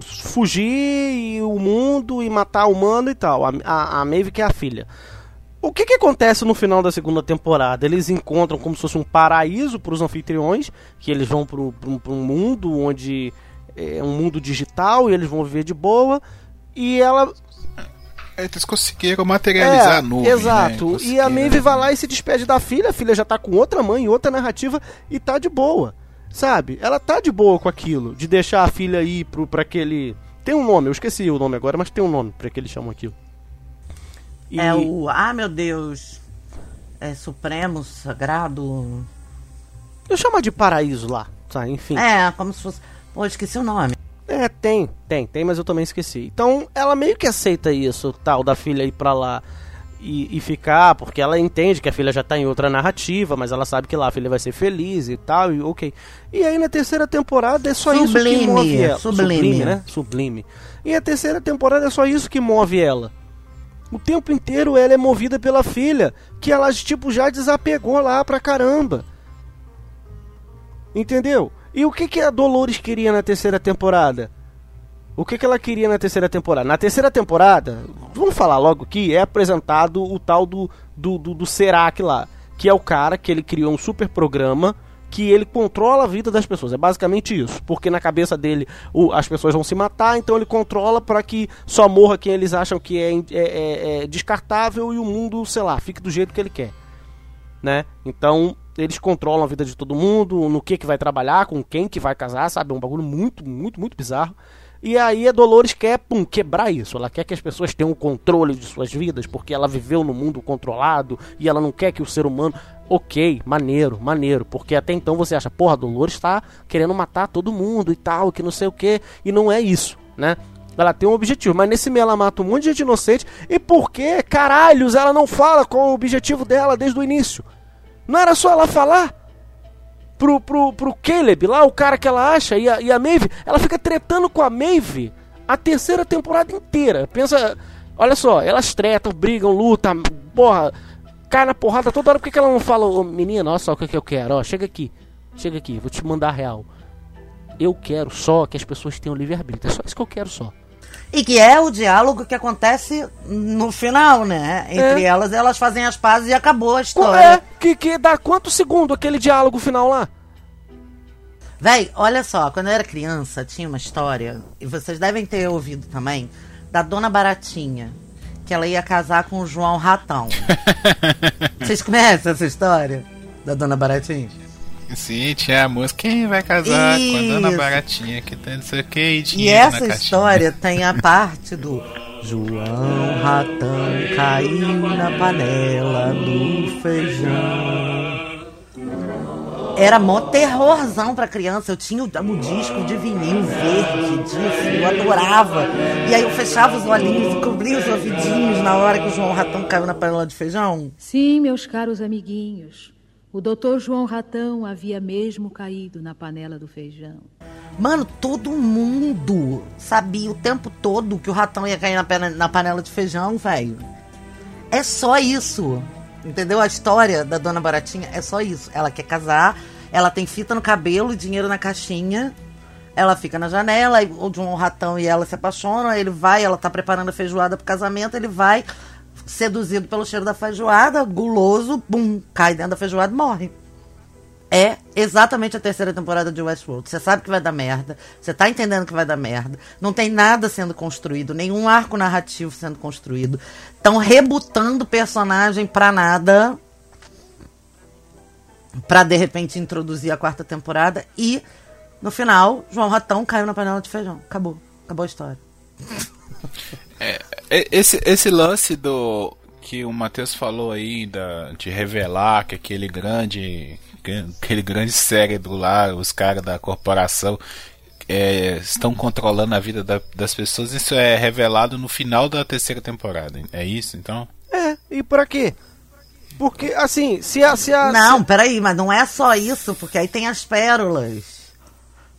fugir e o mundo e matar o humano e tal. A, a, a Maeve que é a filha. O que, que acontece no final da segunda temporada? Eles encontram como se fosse um paraíso para os anfitriões, que eles vão para um mundo onde é um mundo digital e eles vão viver de boa. E ela Eles conseguiram materializar é, a nuvem. Exato. Né? E a Maeve vai lá e se despede da filha. A filha já tá com outra mãe, outra narrativa e tá de boa. Sabe? Ela tá de boa com aquilo. De deixar a filha ir pro, pra aquele. Tem um nome, eu esqueci o nome agora, mas tem um nome pra que eles chamam aquilo. E- É o. Ah, meu Deus. É Supremo, Sagrado. Eu chamo de paraíso lá. Tá, enfim. É, como se fosse. Pô, esqueci o nome. É, tem, tem, tem, mas eu também esqueci. Então, ela meio que aceita isso, tal, da filha ir pra lá e, e ficar, porque ela entende que a filha já tá em outra narrativa, mas ela sabe que lá a filha vai ser feliz e tal, e ok. E aí na terceira temporada é só isso que Sublime, move ela. sublime. né? Sublime. E a terceira temporada é só isso que move ela. O tempo inteiro ela é movida pela filha, que ela, tipo, já desapegou lá pra caramba. Entendeu? E o que, que a Dolores queria na terceira temporada? O que, que ela queria na terceira temporada? Na terceira temporada, vamos falar logo aqui, é apresentado o tal do, do, do, do Serac lá. Que é o cara que ele criou um super programa que ele controla a vida das pessoas. É basicamente isso. Porque na cabeça dele o- as pessoas vão se matar, então ele controla para que só morra quem eles acham que é, é- é- é descartável e o mundo, sei lá, fique do jeito que ele quer né? Então, eles controlam a vida de todo mundo, no que que vai trabalhar, com quem que vai casar, sabe? É um bagulho muito, muito, muito bizarro. E aí a Dolores quer, pum, quebrar isso. Ela quer que as pessoas tenham o controle de suas vidas, porque ela viveu no mundo controlado e ela não quer que o ser humano. Ok, maneiro, maneiro. Porque até então você acha, porra, a Dolores tá querendo matar todo mundo e tal, que não sei o que. E não é isso, né? Ela tem um objetivo, mas nesse meio ela mata um monte de gente inocente. E por que, caralhos, ela não fala qual é o objetivo dela desde o início? Não era só ela falar? Pro, pro, pro Caleb lá, o cara que ela acha, e a, e a Maeve, ela fica tretando com a Maeve a terceira temporada inteira. Pensa, olha só, elas tretam, brigam, lutam, porra, cai na porrada toda hora. Por que, ela não fala, ô menina, olha só o que, que eu quero, ó, chega aqui, chega aqui, vou te mandar real. Eu quero só que as pessoas tenham livre-arbítrio, é só isso que eu quero só. E que é o diálogo que acontece no final, né? Entre É. elas, elas fazem as pazes e acabou a É, história. que, que dá quanto segundo aquele diálogo final lá? Véi, olha só, quando eu era criança, tinha uma história, e vocês devem ter ouvido também, da Dona Baratinha, que ela ia casar com o João Ratão. vocês conhecem essa história da Dona Baratinha? Sim, tinha a música. Quem vai casar com a dona Isso. Baratinha que tem não sei o que e E dinheiro na essa história tem a parte do João Ratão caiu na panela do feijão. Era mó terrorzão pra criança. Eu tinha o, o disco de vinil verde disso, eu adorava. E aí eu fechava os olhinhos e cobria os ouvidinhos na hora que o João Ratão caiu na panela de feijão. Sim, meus caros amiguinhos. O doutor João Ratão havia mesmo caído na panela do feijão. Mano, todo mundo sabia o tempo todo que o ratão ia cair na, panela de feijão, velho. É só isso. Entendeu? A história da Dona Baratinha é só isso. Ela quer casar, ela tem fita no cabelo e dinheiro na caixinha. Ela fica na janela, o João Ratão e ela se apaixonam, ele vai, ela tá preparando a feijoada pro casamento, ele vai, seduzido pelo cheiro da feijoada, guloso, bum, cai dentro da feijoada e morre. É exatamente a terceira temporada de Westworld. Você sabe que vai dar merda. Você tá entendendo que vai dar merda. Não tem nada sendo construído, nenhum arco narrativo sendo construído. Estão rebutando personagem pra nada. Pra de repente introduzir a quarta temporada. E no final, João Ratão caiu na panela de feijão. Acabou. Acabou a história. É, Esse, esse lance do que o Matheus falou aí da, de revelar que aquele grande aquele grande cérebro lá, os caras da corporação é, estão controlando a vida da- das pessoas, isso é revelado no final da terceira temporada. É isso, então? É, e pra quê? Porque, assim, se a. Se a Não, peraí, mas não é só isso, porque aí tem as pérolas.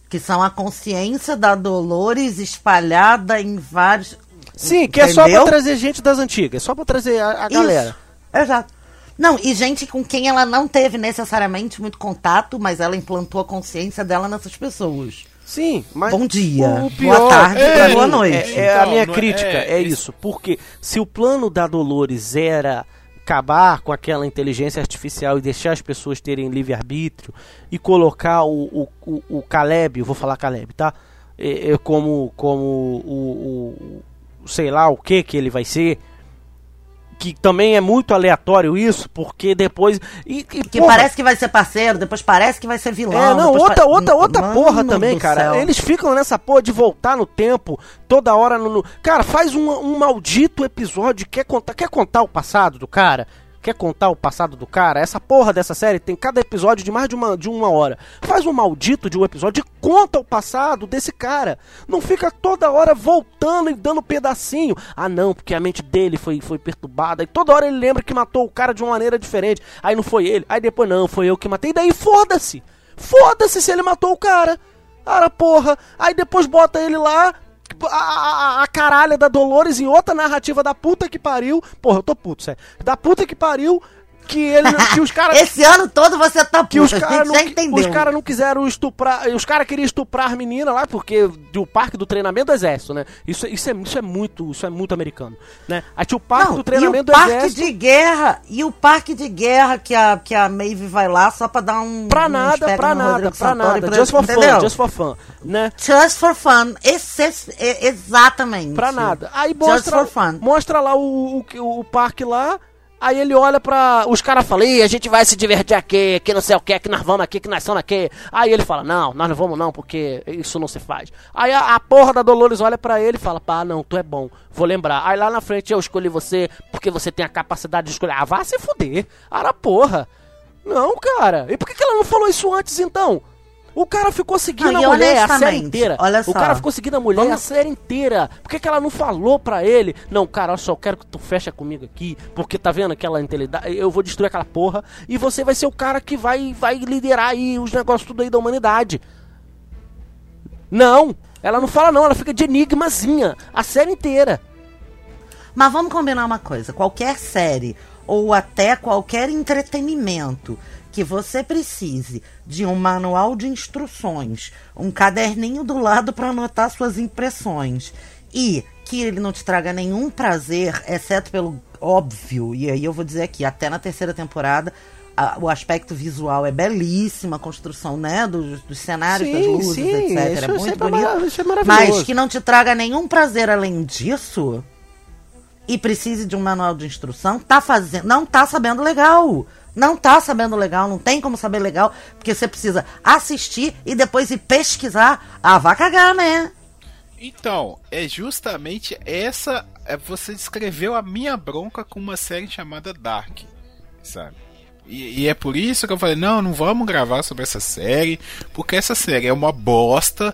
Que são a consciência da Dolores espalhada em vários. Sim, que é só pra Entendeu? trazer gente das antigas, só pra trazer a, a Isso, galera. Exato. Não, e gente com quem ela não teve necessariamente muito contato, mas ela implantou a consciência dela nessas pessoas. Sim, mas. Bom dia, o pior boa tarde, é, boa noite. É, é a Então, minha não é- crítica, é, é isso. Porque se o plano da Dolores era acabar com aquela inteligência artificial e deixar as pessoas terem livre-arbítrio e colocar o, o, o, o Caleb, eu vou falar Caleb, tá? É, é como como o, o- sei lá o que que ele vai ser. Que também é muito aleatório isso, porque depois. E, e, Que porra, parece que vai ser parceiro, depois parece que vai ser vilão. é, não, outra, outra, outra Mano porra também, cara. céu. Eles ficam nessa porra de voltar no tempo toda hora no. no- Cara, faz um, um maldito episódio. Quer contar, quer contar o passado do cara? Quer contar o passado do cara? Essa porra dessa série tem cada episódio de mais de uma, de uma hora. Faz um maldito de um episódio e conta o passado desse cara. Não fica toda hora voltando e dando pedacinho. Ah, não, porque a mente dele foi, foi perturbada. E toda hora ele lembra que matou o cara de uma maneira diferente. Aí não foi ele. Aí depois não, foi eu que matei. E daí foda-se. Foda-se se ele matou o cara. Cara, porra. Aí depois bota ele lá. A, a, caralha da Dolores em outra narrativa da puta que pariu. Porra, eu tô puto, sério. Da puta que pariu. Que ele. Que os caras. Esse ano todo você tá Que os caras não, entendeu. os cara não quiseram estuprar. Os caras queriam estuprar a menina lá, porque do parque do treinamento do exército, né? Isso, isso, é, isso é muito. Isso é muito americano. Né? Aí tinha o parque Não, do treinamento e o do parque exército. de guerra e o parque de guerra que a que a Maeve vai lá só pra dar um Pra uns nada, no nada, e nada. pra- Just for entendeu? fun, just for fun, né? Just for fun. Esse, exatamente. Pra nada. Aí Just mostra, for fun. mostra lá o, o, o parque lá. Aí ele olha pra. Os caras falam, a gente vai se divertir aqui, que não sei o que, que nós vamos aqui, que nós somos aqui. Aí ele fala, não, nós não vamos não, porque isso não se faz. Aí a, a porra da Dolores olha pra ele e fala, pá, não, tu é bom, vou lembrar. Aí lá na frente eu escolhi você porque você tem a capacidade de escolher. Ah, vá se fuder. Ara porra. Não, cara. E por que, que ela não falou isso antes então? O cara ficou seguindo Não, a mulher a série inteira. olha o só. cara ficou seguindo a mulher Vamos- a série inteira. Por que, que ela não falou pra ele? Não, cara, eu só quero que tu fecha comigo aqui, porque tá vendo aquela inteligência? Eu vou destruir aquela porra e você vai ser o cara que vai, vai liderar aí os negócios tudo aí da humanidade. Não, ela não fala não, ela fica de enigmazinha a série inteira. Mas vamos combinar uma coisa: qualquer série ou até qualquer entretenimento que você precise de um manual de instruções, um caderninho do lado para anotar suas impressões e que ele não te traga nenhum prazer, exceto pelo óbvio, e aí eu vou dizer aqui, até na terceira temporada. a- o aspecto visual é belíssimo, a construção né, dos, dos cenários, das Sim, luzes, sim, etc. é muito bonito. isso é maravilhoso. mas que não te traga nenhum prazer além disso, e precise de um manual de instrução, tá fazendo, não tá sabendo legal. Não tá sabendo legal, não tem como saber legal, porque você precisa assistir e depois ir pesquisar. Ah, vai cagar, né? Então, é justamente essa. É, você descreveu a minha bronca com uma série chamada Dark, sabe? E, e é por isso que eu falei: não, não vamos gravar sobre essa série, porque essa série é uma bosta.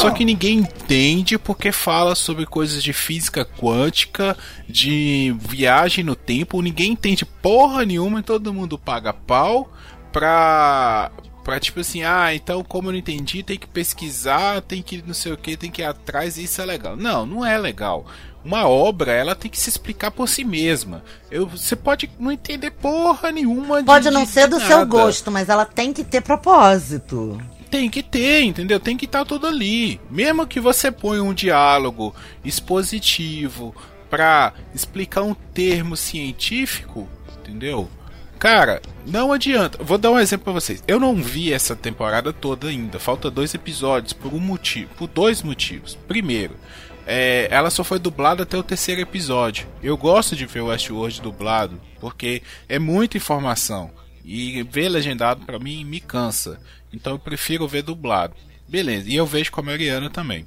Só que ninguém entende porque fala sobre coisas de física quântica, de viagem no tempo. Ninguém entende porra nenhuma e todo mundo paga pau pra. Pra tipo assim, ah, então como eu não entendi, tem que pesquisar, tem que não sei o que, tem que ir atrás, e isso é legal. Não, não é legal. Uma obra, ela tem que se explicar por si mesma. Eu, você pode não entender porra nenhuma de- Pode não de- ser de do seu gosto, mas ela tem que ter propósito. Tem que ter, entendeu? Tem que estar tudo ali. Mesmo que você ponha um diálogo expositivo pra explicar um termo científico, entendeu? Cara, não adianta. Vou dar um exemplo pra vocês. Eu não vi essa temporada toda ainda. Falta dois episódios por um motivo, por dois motivos. Primeiro, é, ela só foi dublada até o terceiro episódio. Eu gosto de ver o Westworld dublado porque é muita informação e ver legendado pra mim me cansa. Então eu prefiro ver dublado. Beleza. E eu vejo com a Mariana também.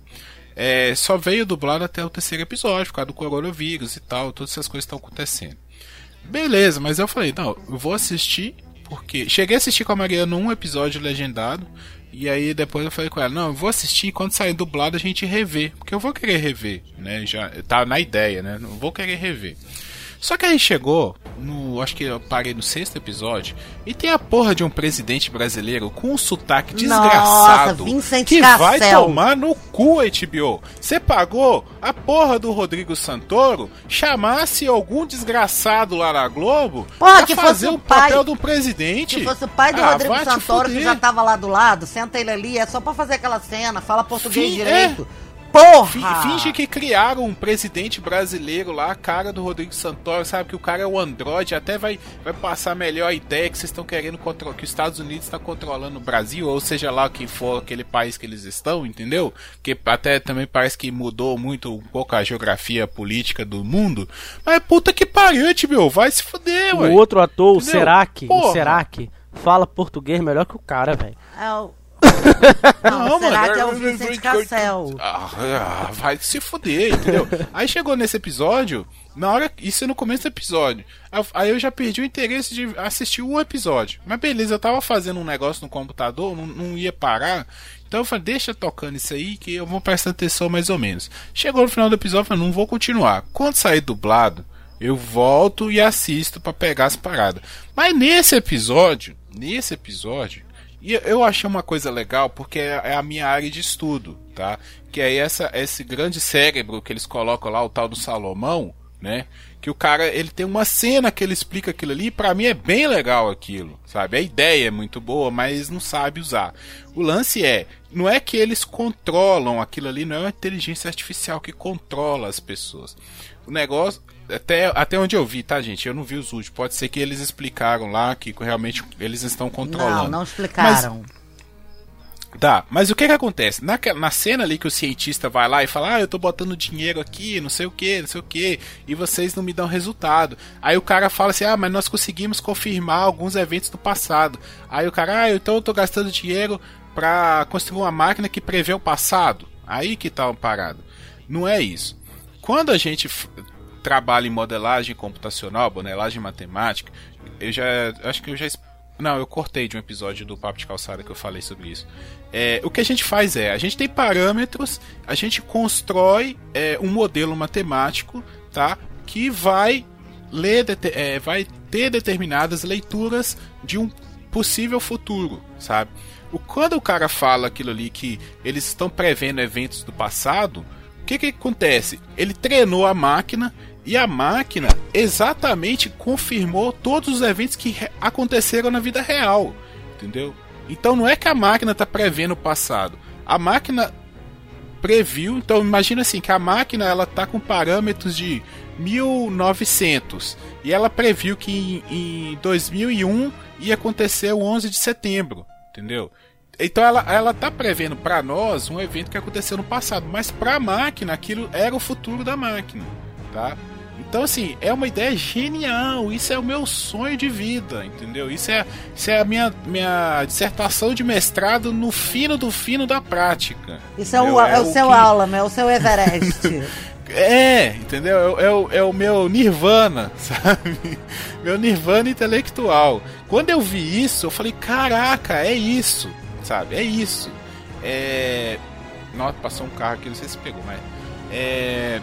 É, só veio dublado até o terceiro episódio, por causa do coronavírus e tal, todas essas coisas estão acontecendo. Beleza, mas eu falei, não, eu vou assistir, porque. Cheguei a assistir com a Mariana um episódio legendado, e aí depois eu falei com ela, não, eu vou assistir quando sair dublado a gente rever. Porque eu vou querer rever, né? Já tá na ideia, né? Não vou querer rever. Só que aí chegou, no, acho que eu parei no sexto episódio, e tem a porra de um presidente brasileiro com um sotaque desgraçado que vai Cassel. tomar no cu, HBO. Você pagou a porra do Rodrigo Santoro chamasse algum desgraçado lá na Globo Porra, pra fazer o o pai- papel do presidente. Se fosse o pai do Ah, Rodrigo vai Santoro, que já tava lá do lado, senta ele ali, é só pra fazer aquela cena, fala português Fim- direito. Fi- Porra! Finge que criaram um presidente brasileiro lá, a cara do Rodrigo Santoro, sabe que o cara é o Android, até vai, vai passar a melhor ideia que vocês estão querendo controlar, que os Estados Unidos está controlando o Brasil, ou seja lá quem for aquele país que eles estão, entendeu? Que até também parece que mudou muito um pouco a geografia política do mundo. Mas puta que pariu, meu, vai se fuder, ué. O outro ator, o Entendeu? Serac, o Porra. Serac, fala português melhor que o cara, velho. É o... Não, será que é o Vicente Cassel? Ah, ah, vai se fuder, entendeu? aí chegou nesse episódio, na hora. Isso é no começo do episódio. Aí- eu já perdi o interesse de assistir um episódio. Mas beleza, eu tava fazendo um negócio no computador, não, não ia parar. Então eu falei, deixa tocando isso aí que eu vou prestar atenção mais ou menos. Chegou no final do episódio, eu falei, não vou continuar. Quando sair dublado, eu volto e assisto pra pegar as paradas. Mas nesse episódio, nesse episódio, e eu achei uma coisa legal porque é é a minha área de estudo, tá? Que é essa, esse grande cérebro que eles colocam lá, o tal do Salomão, né? Que o cara, ele tem uma cena que ele explica aquilo ali, pra mim é bem legal aquilo, sabe? A ideia é muito boa, mas não sabe usar. O lance é, não é que eles controlam aquilo ali, não é uma inteligência artificial que controla as pessoas. O negócio, até, até onde eu vi, tá, gente? Eu não vi os últimos. Pode ser que eles explicaram lá que realmente eles estão controlando. Não, não explicaram. Tá, mas o que que acontece? Na, na cena ali que o cientista vai lá e fala, ah, eu tô botando dinheiro aqui, não sei o que, não sei o que, e vocês não me dão resultado. Aí o cara fala assim, ah, mas nós conseguimos confirmar alguns eventos do passado. Aí o cara, ah, então eu tô gastando dinheiro pra construir uma máquina que prevê o passado. Aí que tá uma parada. Não é isso. Quando a gente trabalha em modelagem computacional, modelagem matemática, eu já acho que eu já não, eu cortei de um episódio do Papo de Calçada que eu falei sobre isso. É, o que a gente faz é, a gente tem parâmetros, a gente constrói é, um modelo matemático, tá? Que vai ler, é, vai ter determinadas leituras de um possível futuro, sabe? O, quando o cara fala aquilo ali que eles estão prevendo eventos do passado, o que que acontece? Ele treinou a máquina e a máquina exatamente confirmou todos os eventos que aconteceram na vida real, entendeu? Então não é que a máquina está prevendo o passado. A máquina previu, então imagina assim que a máquina ela tá com parâmetros de 1900 e ela previu que em, em 2001 ia acontecer o 11 de setembro, entendeu? Então ela, ela tá prevendo para nós um evento que aconteceu no passado, mas para a máquina aquilo era o futuro da máquina, tá? Então assim, é uma ideia genial, isso é o meu sonho de vida, entendeu? Isso é, isso é a minha, minha dissertação de mestrado no fino do fino da prática. Isso é o, entendeu? é o seu que- aula, é o seu Everest. é, entendeu? É, o- é o, é o meu nirvana, sabe? Meu nirvana intelectual. Quando eu vi isso, eu falei, caraca, é isso, sabe? É isso. É... Nossa, passou um carro aqui, não sei se pegou, mas... É...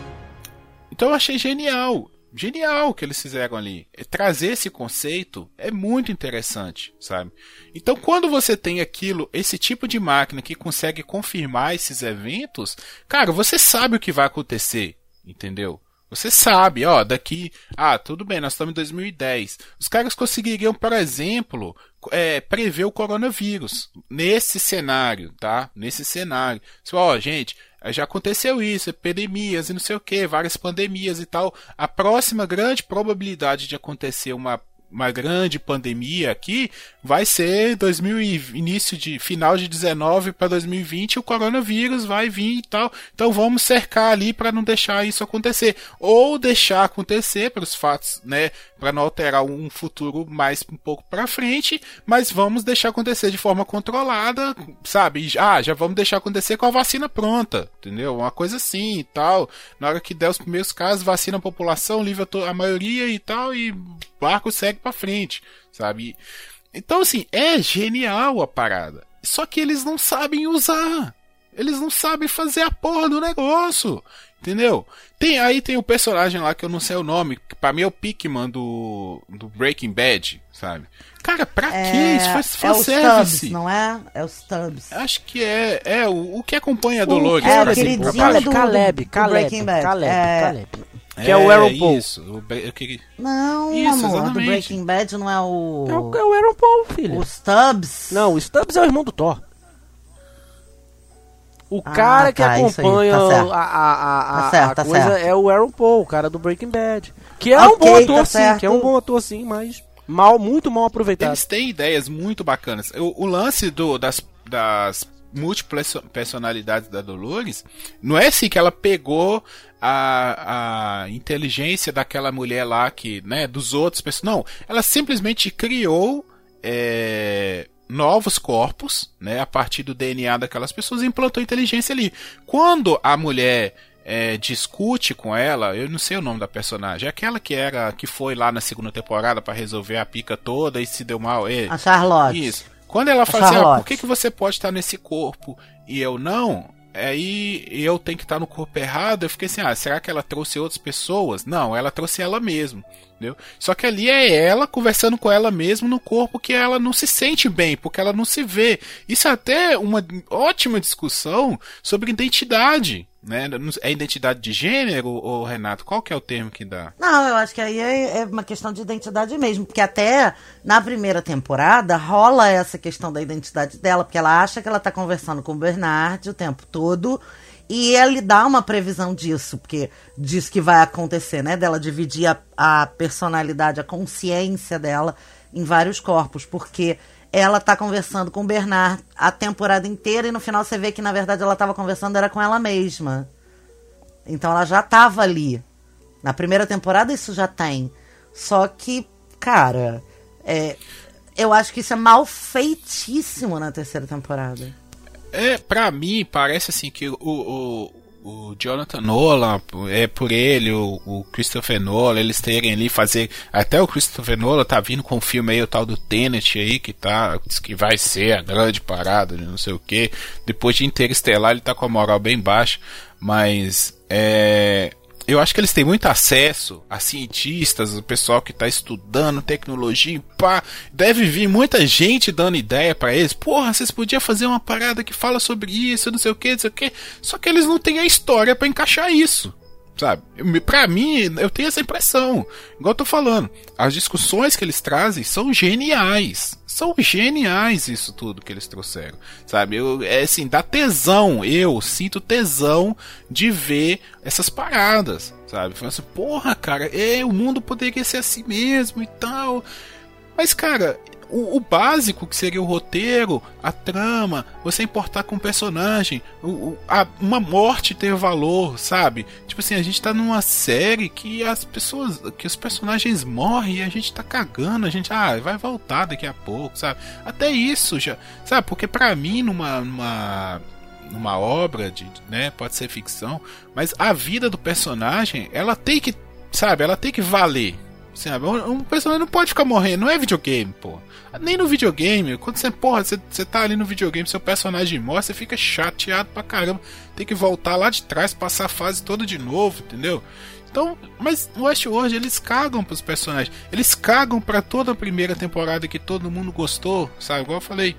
Então eu achei genial. Genial o que eles fizeram ali. É, Trazer esse conceito é muito interessante, sabe? Então, quando você tem aquilo, esse tipo de máquina que consegue confirmar esses eventos, cara, você sabe o que vai acontecer, entendeu? Você sabe, ó, daqui. Ah, tudo bem, nós estamos em 2010. Os caras conseguiriam, por exemplo, é, prever o coronavírus nesse cenário, tá? Nesse cenário. Só, Ó, gente, já aconteceu isso, epidemias e não sei o que, várias pandemias e tal. A próxima grande probabilidade de acontecer uma, uma grande pandemia aqui vai ser 2000 e início de final de 19 para 2020, o coronavírus vai vir e tal. Então vamos cercar ali para não deixar isso acontecer ou deixar acontecer pelos fatos, né, para não alterar um futuro mais um pouco para frente, mas vamos deixar acontecer de forma controlada, sabe? Ah, já vamos deixar acontecer com a vacina pronta, entendeu? Uma coisa assim e tal. Na hora que der os primeiros casos, vacina a população, livra a maioria e tal, e barco segue para frente, sabe? Então, assim, é genial a parada. Só que eles não sabem usar. Eles não sabem fazer a porra do negócio. Entendeu? Tem, aí tem o personagem lá que eu não sei o nome, que pra mim é o Pikman do, do Breaking Bad, sabe? Cara, pra que isso? Faz, é faz o service. Stubbs, não é? É o Stubbs. Acho que é, é o, o que acompanha a Dolores. é, o queridinho baixo. do- Caleb, do Caleb, Breaking Bad. Caleb, É. Caleb. Que é o Aaron Paul. Isso, o eu queria- Não, Isso, amor, do exatamente. Breaking Bad não é o. É o, é o Aaron Paul, filho. o Stubbs. Não, o Stubbs é o irmão do Thor. O Ah, cara que tá, isso aí, acompanha tá certo. a, a, a, a, Tá certo, a tá coisa certo. é o Aaron Paul, o cara do Breaking Bad. Que é Ok, um bom ator, tá sim, certo. que é um bom ator, sim, mas mal, muito mal aproveitado. Eles têm ideias muito bacanas. O, o lance do, das, das múltiplas personalidades da Dolores não é assim que ela pegou a, a inteligência daquela mulher lá que, né, dos outros. Não, ela simplesmente criou é, novos corpos, né, a partir do DNA daquelas pessoas e implantou inteligência ali. Quando a mulher é, discute com ela, eu não sei o nome da personagem, é aquela que era que foi lá na segunda temporada pra resolver a pica toda e se deu mal. É, A Charlotte. isso. Quando ela fala assim, ah, por que, que você pode estar nesse corpo e eu não? Aí eu tenho que estar no corpo errado. Eu fiquei assim, ah, será que ela trouxe outras pessoas? Não, ela trouxe ela mesma. Entendeu? Só que ali é ela conversando com ela mesma no corpo que ela não se sente bem, porque ela não se vê. Isso é até uma ótima discussão sobre identidade. Né? É identidade de gênero, ou Renato? Qual que é o termo que dá? Não, eu acho que aí é, é uma questão de identidade mesmo. Porque até na primeira temporada rola essa questão da identidade dela, porque ela acha que ela tá conversando com o Bernard o tempo todo. E ele dá uma previsão disso, porque diz que vai acontecer, né? Dela dividir a, a personalidade, a consciência dela em vários corpos, porque ela tá conversando com o Bernard a temporada inteira e no final você vê que na verdade ela tava conversando era com ela mesma. Então ela já tava ali. Na primeira temporada isso já tem. Só que, cara, é, eu acho que isso é mal feitíssimo na terceira temporada. É, pra mim, parece assim que o, o, o Jonathan Nolan, é por ele, o, o Christopher Nolan, eles terem ali fazer. Até o Christopher Nolan tá vindo com um filme aí, o tal do Tenet aí, que tá. que vai ser a grande parada, não sei o que. Depois de Interestelar, ele tá com a moral bem baixa. Mas é. Eu acho que eles têm muito acesso a cientistas, o pessoal que está estudando tecnologia, pá, deve vir muita gente dando ideia para eles. Porra, vocês podiam fazer uma parada que fala sobre isso, não sei o que, não sei o que. Só que eles não têm a história para encaixar isso. Sabe? Pra mim, eu tenho essa impressão. Igual eu tô falando, as discussões que eles trazem são geniais. São geniais isso tudo que eles trouxeram. Sabe? Eu, é assim, dá tesão. Eu sinto tesão de ver essas paradas. Sabe? Falando assim, porra, cara, é, o mundo poderia ser assim mesmo e tal. Mas, cara, o, o, básico que seria o roteiro, a trama, você importar com o personagem, o, o, a, uma morte ter valor, sabe? Tipo assim, a gente tá numa série que as pessoas, que os personagens morrem e a gente tá cagando, a gente, ah, vai voltar daqui a pouco, sabe? Até isso já, sabe? Porque pra mim, numa, numa numa obra de, né, pode ser ficção, mas a vida do personagem, ela tem que, sabe, ela tem que valer. Sabe? Um personagem não pode ficar morrendo, não é videogame, pô. Nem no videogame, quando você, porra, você, você tá ali no videogame, seu personagem morre, você fica chateado pra caramba. Tem que voltar lá de trás, passar a fase toda de novo, entendeu? Então, mas Westworld eles cagam pros personagens. Eles cagam para toda a primeira temporada que todo mundo gostou, sabe? Igual eu falei,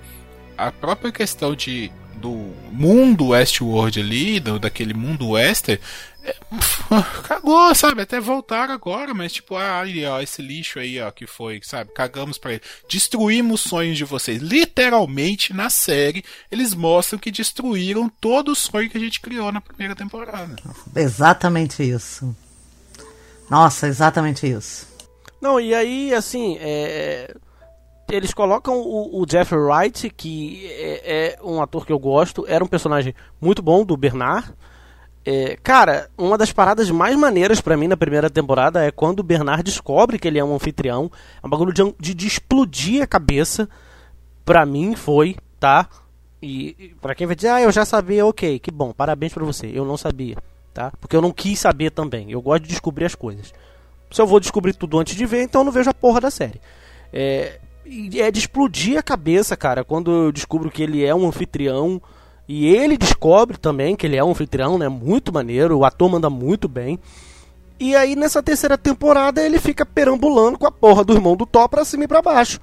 a própria questão de do mundo Westworld ali, do, daquele mundo western, cagou, sabe? Até voltaram agora, mas tipo, ah, aí, ó, esse lixo aí, ó, que foi, sabe? Cagamos pra ele. Destruímos os sonhos de vocês. Literalmente, na série, eles mostram que destruíram todo o sonho que a gente criou na primeira temporada. Exatamente isso. Nossa, exatamente isso. Não, e aí, assim, é eles colocam o, o Jeff Wright, que é, é, um ator que eu gosto, era um personagem muito bom do Bernard. É, cara, uma das paradas mais maneiras para mim na primeira temporada é quando o Bernard descobre que ele é um anfitrião. É um bagulho de, de, de explodir a cabeça. Pra mim foi, tá? E, e para quem vai dizer, ah, eu já sabia, ok, que bom, parabéns pra você. Eu não sabia, tá? Porque eu não quis saber também. Eu gosto de descobrir as coisas. Se eu vou descobrir tudo antes de ver, então eu não vejo a porra da série. É, é de explodir a cabeça, cara, quando eu descubro que ele é um anfitrião E ele descobre também que ele é um anfitrião, né? Muito maneiro, o ator manda muito bem. E aí nessa terceira temporada ele fica perambulando com a porra do irmão do Thor pra cima e pra baixo.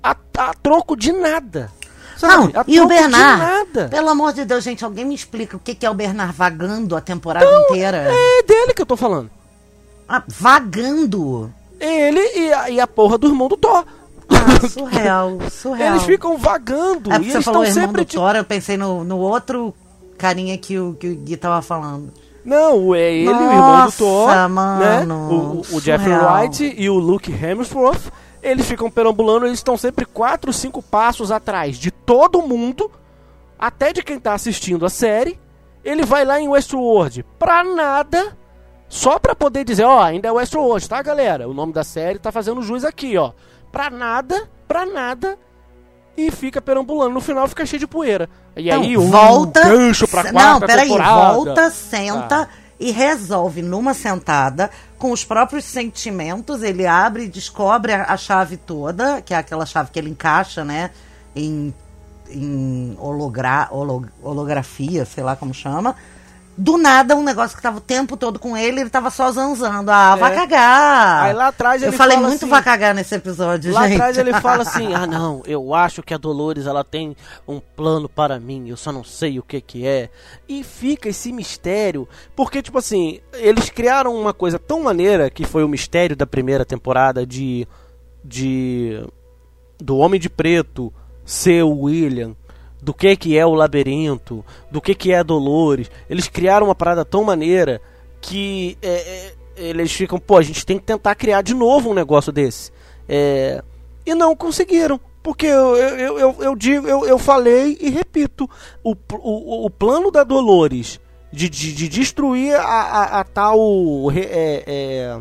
A, a troco de nada. Não, Sabe? A e o Bernard? nada. Pelo amor de Deus, gente, alguém me explica o que que é o Bernard vagando a temporada inteira? É dele que eu tô falando. Ah, vagando. Ele e a, e a porra do irmão do Thor. Ah, surreal, surreal. Eles ficam vagando. É e você falou estão irmão sempre. do Thor, eu pensei no, no outro carinha que o, que o Gui tava falando. Não, é ele, o irmão do Nossa, Thor, né? mano, O, o Jeffrey. Wright e o Luke Hemsworth, eles ficam perambulando, eles estão sempre 4, 5 passos atrás de todo mundo, até de quem tá assistindo a série. Ele vai lá em Westworld pra nada, só pra poder dizer, ó, ainda é Westworld, tá, galera? O nome da série tá fazendo jus aqui, ó. Pra nada, pra nada, e fica perambulando. No final fica cheio de poeira. E Então, aí, o volta. gancho pra quarta Não, peraí, temporada. volta, senta Ah. e resolve numa sentada, com os próprios sentimentos. Ele abre e descobre a, a chave toda, que é aquela chave que ele encaixa, né? Em, em hologra, holo- holografia, sei lá como chama. Do nada, um negócio que tava o tempo todo com ele, ele tava só zanzando. Ah, vai É. cagar. Aí lá atrás Eu ele falei fala muito assim- vai cagar nesse episódio, Lá gente. atrás ele fala assim: "Ah, não, eu acho que a Dolores ela tem um plano para mim, eu só não sei o que que é". E fica esse mistério, porque tipo assim, eles criaram uma coisa tão maneira que foi o mistério da primeira temporada de de do Homem de Preto ser o William, do que que é o labirinto, do que que é a Dolores. Eles criaram uma parada tão maneira que é, é, eles ficam, pô, a gente tem que tentar criar de novo um negócio desse. É, e não conseguiram. Porque eu, eu, eu, eu digo, eu, eu falei e repito, o, o, o plano da Dolores de, de, de destruir a, a, a tal é, é,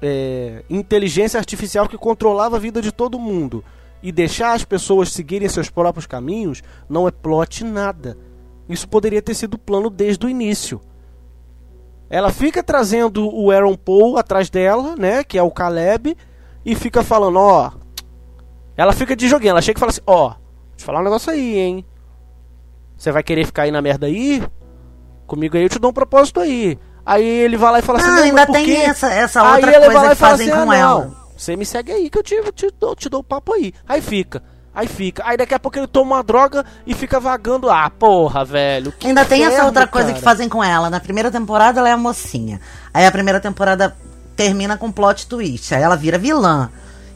é, inteligência artificial que controlava a vida de todo mundo e deixar as pessoas seguirem seus próprios caminhos não é plot nada. Isso poderia ter sido o plano desde o início. Ela fica trazendo o Aaron Paul atrás dela, né? Que é o Caleb, e fica falando, ó. Ela fica de joguinho, ela chega e fala assim, ó, deixa eu falar um negócio aí, hein? Você vai querer ficar aí na merda aí? Comigo aí eu te dou um propósito aí. Aí ele vai lá e fala assim, Não, não, ainda tem essa- essa outra coisa que fazem assim, com ah, ela. Você me segue aí que eu te, te, dou, te dou o papo aí. Aí fica. Aí fica. Aí daqui a pouco ele toma uma droga e fica vagando. Ah, porra, velho. que Ainda tem essa outra coisa cara. que fazem com ela. Na primeira temporada ela é a mocinha. Aí a primeira temporada termina com plot twist. Aí ela vira vilã.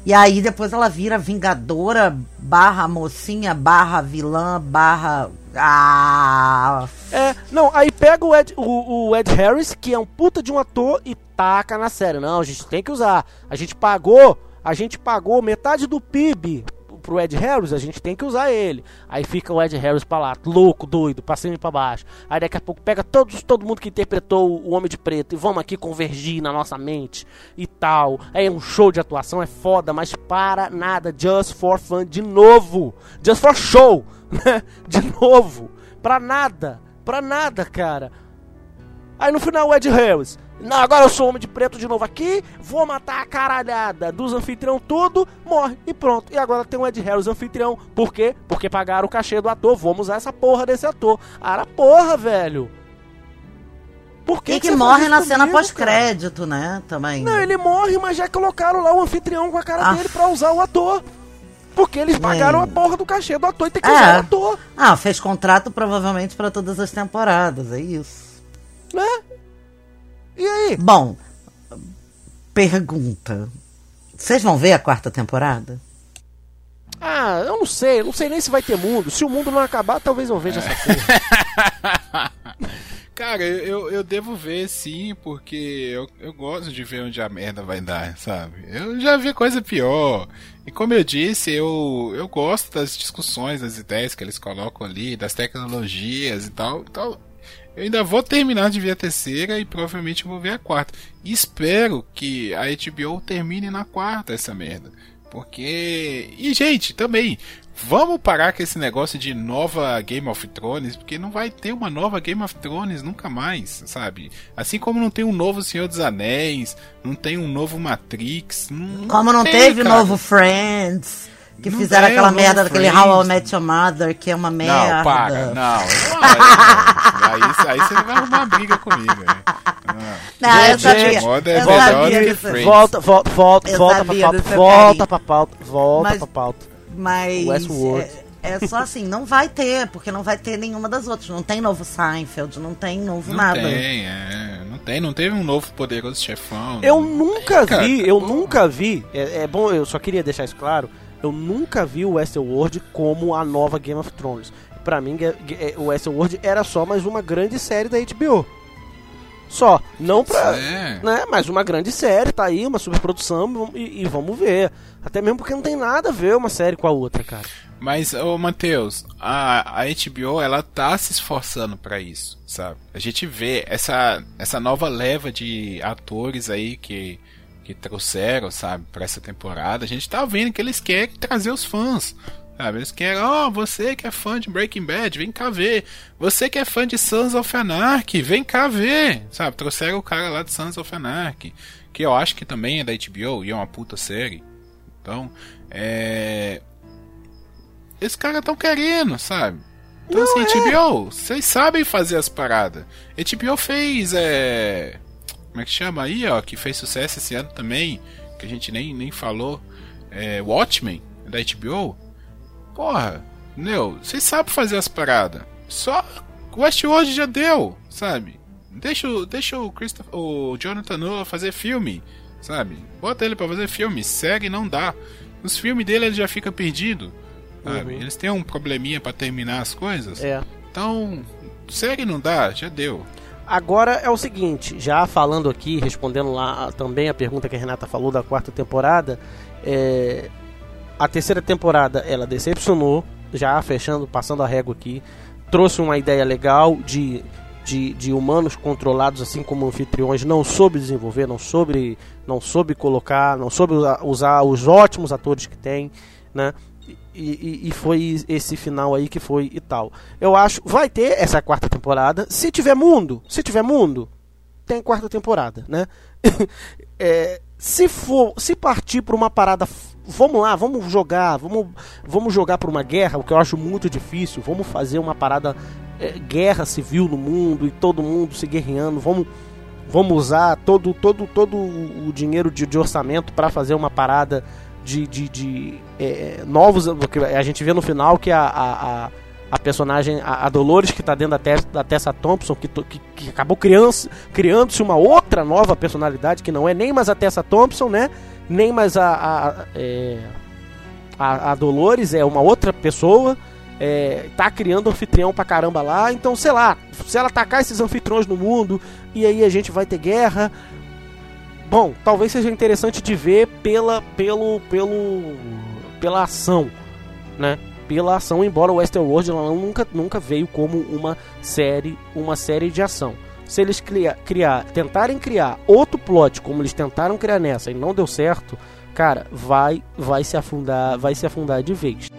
E aí depois ela vira vingadora barra mocinha barra vilã barra. Ah. É, não, aí pega o Ed, o, o Ed Harris, que é um puta de um ator, e taca na série. Não, a gente tem que usar. A gente pagou, a gente pagou metade do PIB pro Ed Harris, a gente tem que usar ele. Aí fica o Ed Harris pra lá, louco, doido, pra cima e pra baixo. Aí daqui a pouco pega todos, todo mundo que interpretou o Homem de Preto e vamos aqui convergir na nossa mente e tal. É um show de atuação, é foda, mas para nada, just for fun, de novo. Just for show? De novo. Pra nada, pra nada, cara. Aí no final o Ed Harris. Não, agora eu sou homem de preto de novo aqui, vou matar a caralhada dos anfitrião tudo, morre e pronto. E agora tem o Ed Harris anfitrião. Por quê? Porque pagaram o cachê do ator. Vamos usar essa porra desse ator. Ara porra, velho. Por que E que você morre na cena pós-crédito, né? Também. Não, ele morre, mas já colocaram lá o anfitrião com a cara Ah. dele pra usar o ator. Porque eles pagaram É. a porra do cachê do ator e tem que É. usar o ator, Ah, fez contrato provavelmente pra todas as temporadas, é isso. né? E aí? Bom, pergunta. Vocês vão ver a quarta temporada? Ah, eu não sei, eu não sei nem se vai ter mundo. Se o mundo não acabar, talvez eu veja essa porra. Cara, eu, eu, devo ver sim, porque eu, eu gosto de ver onde a merda vai dar, sabe? Eu já vi coisa pior. E como eu disse, eu, eu gosto das discussões, das ideias que eles colocam ali, das tecnologias e tal. Então, eu ainda vou terminar de ver a terceira e provavelmente vou ver a quarta. E espero que a HBO termine na quarta essa merda. Porque. E, gente, também. Vamos parar com esse negócio de nova Game of Thrones, porque não vai ter uma nova Game of Thrones nunca mais, sabe? Assim como não tem um novo Senhor dos Anéis, não tem um novo Matrix. Não, Como não tem, teve cara. novo Friends, Que Não fizeram aquela um novo merda daquele Friends. How I Met Your Mother, que é uma merda. Não, para, não. não, aí, aí, aí você vai arrumar briga comigo. Né? Não. Não, eu Gente, sabia. moda é eu melhor sabia do que Friends. Volta, volta, volta, volta pra pauta, volta pra pauta, volta Mas- pra pauta. Mas Westworld. é, é só assim, não vai ter, porque não vai ter nenhuma das outras. Não tem novo Seinfeld, não tem novo Não nada. tem, é, não tem, não teve um novo poderoso chefão. Eu não- nunca Cara, vi, eu nunca vi, é, é bom, eu só queria deixar isso claro, eu nunca vi o Westworld como a nova Game of Thrones. Pra mim, Ga- o Westworld era só mais uma grande série da HBO. Só, não pra... É. Né, mas uma grande série, tá aí, uma superprodução e, e vamos ver. Até mesmo porque não tem nada a ver uma série com a outra, cara. Mas, ô Matheus, a, a HBO, ela tá se esforçando pra isso, sabe? A gente vê essa, essa nova leva de atores aí que, que trouxeram, sabe, pra essa temporada. A gente tá vendo que eles querem trazer os fãs, sabe? Eles querem, ó, você que é fã de Breaking Bad, vem cá ver. Você que é fã de Sons of Anarchy, vem cá ver, sabe? Trouxeram o cara lá de Sons of Anarchy, que eu acho que também é da HBO e é uma puta série. Então, é esses caras estão querendo, sabe? Então, assim, HBO, vocês sabem fazer as paradas. HBO fez, é. Como é que chama aí, ó? Que fez sucesso esse ano também, que a gente nem, nem falou. É, Watchmen, da HBO. Porra, meu, vocês sabem fazer as paradas. Só Westworld já deu, sabe? Deixa, o- deixa o, Christopher, o Jonathan Noah fazer filme, sabe? Bota ele pra fazer filme, série não dá. Nos filmes dele ele já fica perdido, sabe? Uhum. Eles têm um probleminha pra terminar as coisas. É. Então, série não dá, já deu. Agora é o seguinte, já falando aqui, respondendo lá também a pergunta que a Renata falou da quarta temporada, é, a terceira temporada ela decepcionou, já fechando, passando a régua aqui, trouxe uma ideia legal de, de, de humanos controlados assim como anfitriões, não soube desenvolver, não soube, não soube colocar, não soube usar, os ótimos atores que tem, né? E, e- e foi esse final aí que foi e tal. Eu acho. Vai ter essa quarta temporada. Se tiver mundo, se tiver mundo, tem quarta temporada, né? É, se for. Se partir pra uma parada. Vamos lá, vamos jogar, vamos, vamos jogar por uma guerra, o que eu acho muito difícil. Vamos fazer uma parada é, guerra civil no mundo e todo mundo se guerreando. Vamos, vamos usar todo, todo, todo o dinheiro de, de orçamento para fazer uma parada de, de, de, é, novos. Porque a gente vê no final que a, a, a, personagem, a, Dolores, que tá dentro da, Tess, da Tessa Thompson, que, que, que acabou criando- criando-se uma outra nova personalidade, que não é nem mais a Tessa Thompson, né? Nem mais a, a, é, a Dolores, é uma outra pessoa. É, tá criando anfitrião pra caramba lá. Então, sei lá, se ela atacar esses anfitriões no mundo e aí a gente vai ter guerra. Bom, talvez seja interessante de ver pela, pelo, pelo, pela ação, né? Pela ação, embora o Westworld ela nunca, nunca veio como uma série, uma série de ação. Se eles criar, criar, tentarem criar outro plot como eles tentaram criar nessa e não deu certo, cara, vai, vai se afundar, vai se afundar de vez.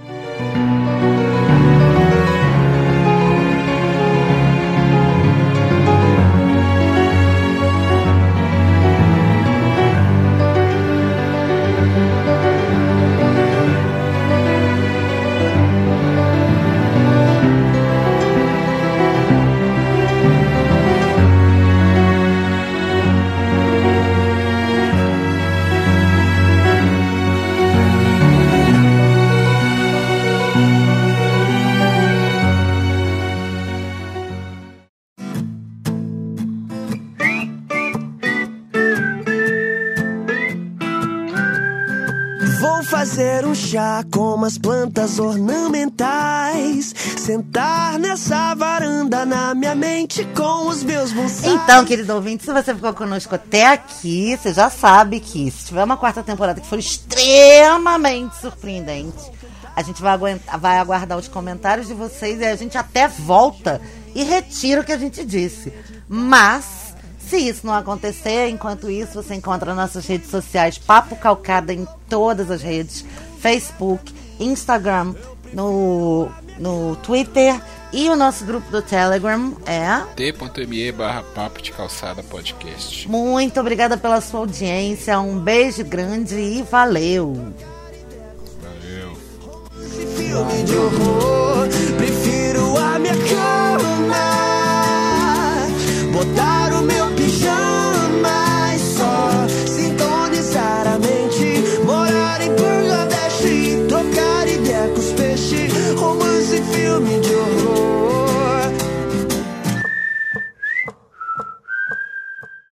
Plantas ornamentais. Sentar nessa varanda na minha mente com os meus bonsais. Então, querido ouvinte, se você ficou conosco até aqui, você já sabe que se tiver uma quarta temporada que for extremamente surpreendente, a gente vai, aguentar, vai aguardar os comentários de vocês e a gente até volta e retira o que a gente disse. Mas, se isso não acontecer, enquanto isso, você encontra nossas redes sociais Papo Calcada em todas as redes: Facebook, Instagram, no, no Twitter e o nosso grupo do Telegram é t.me barra papo de calçada podcast. Muito obrigada pela sua audiência, um beijo grande e valeu! Valeu! Prefiro a minha cama, botar o meu pijama e só sintonizar a.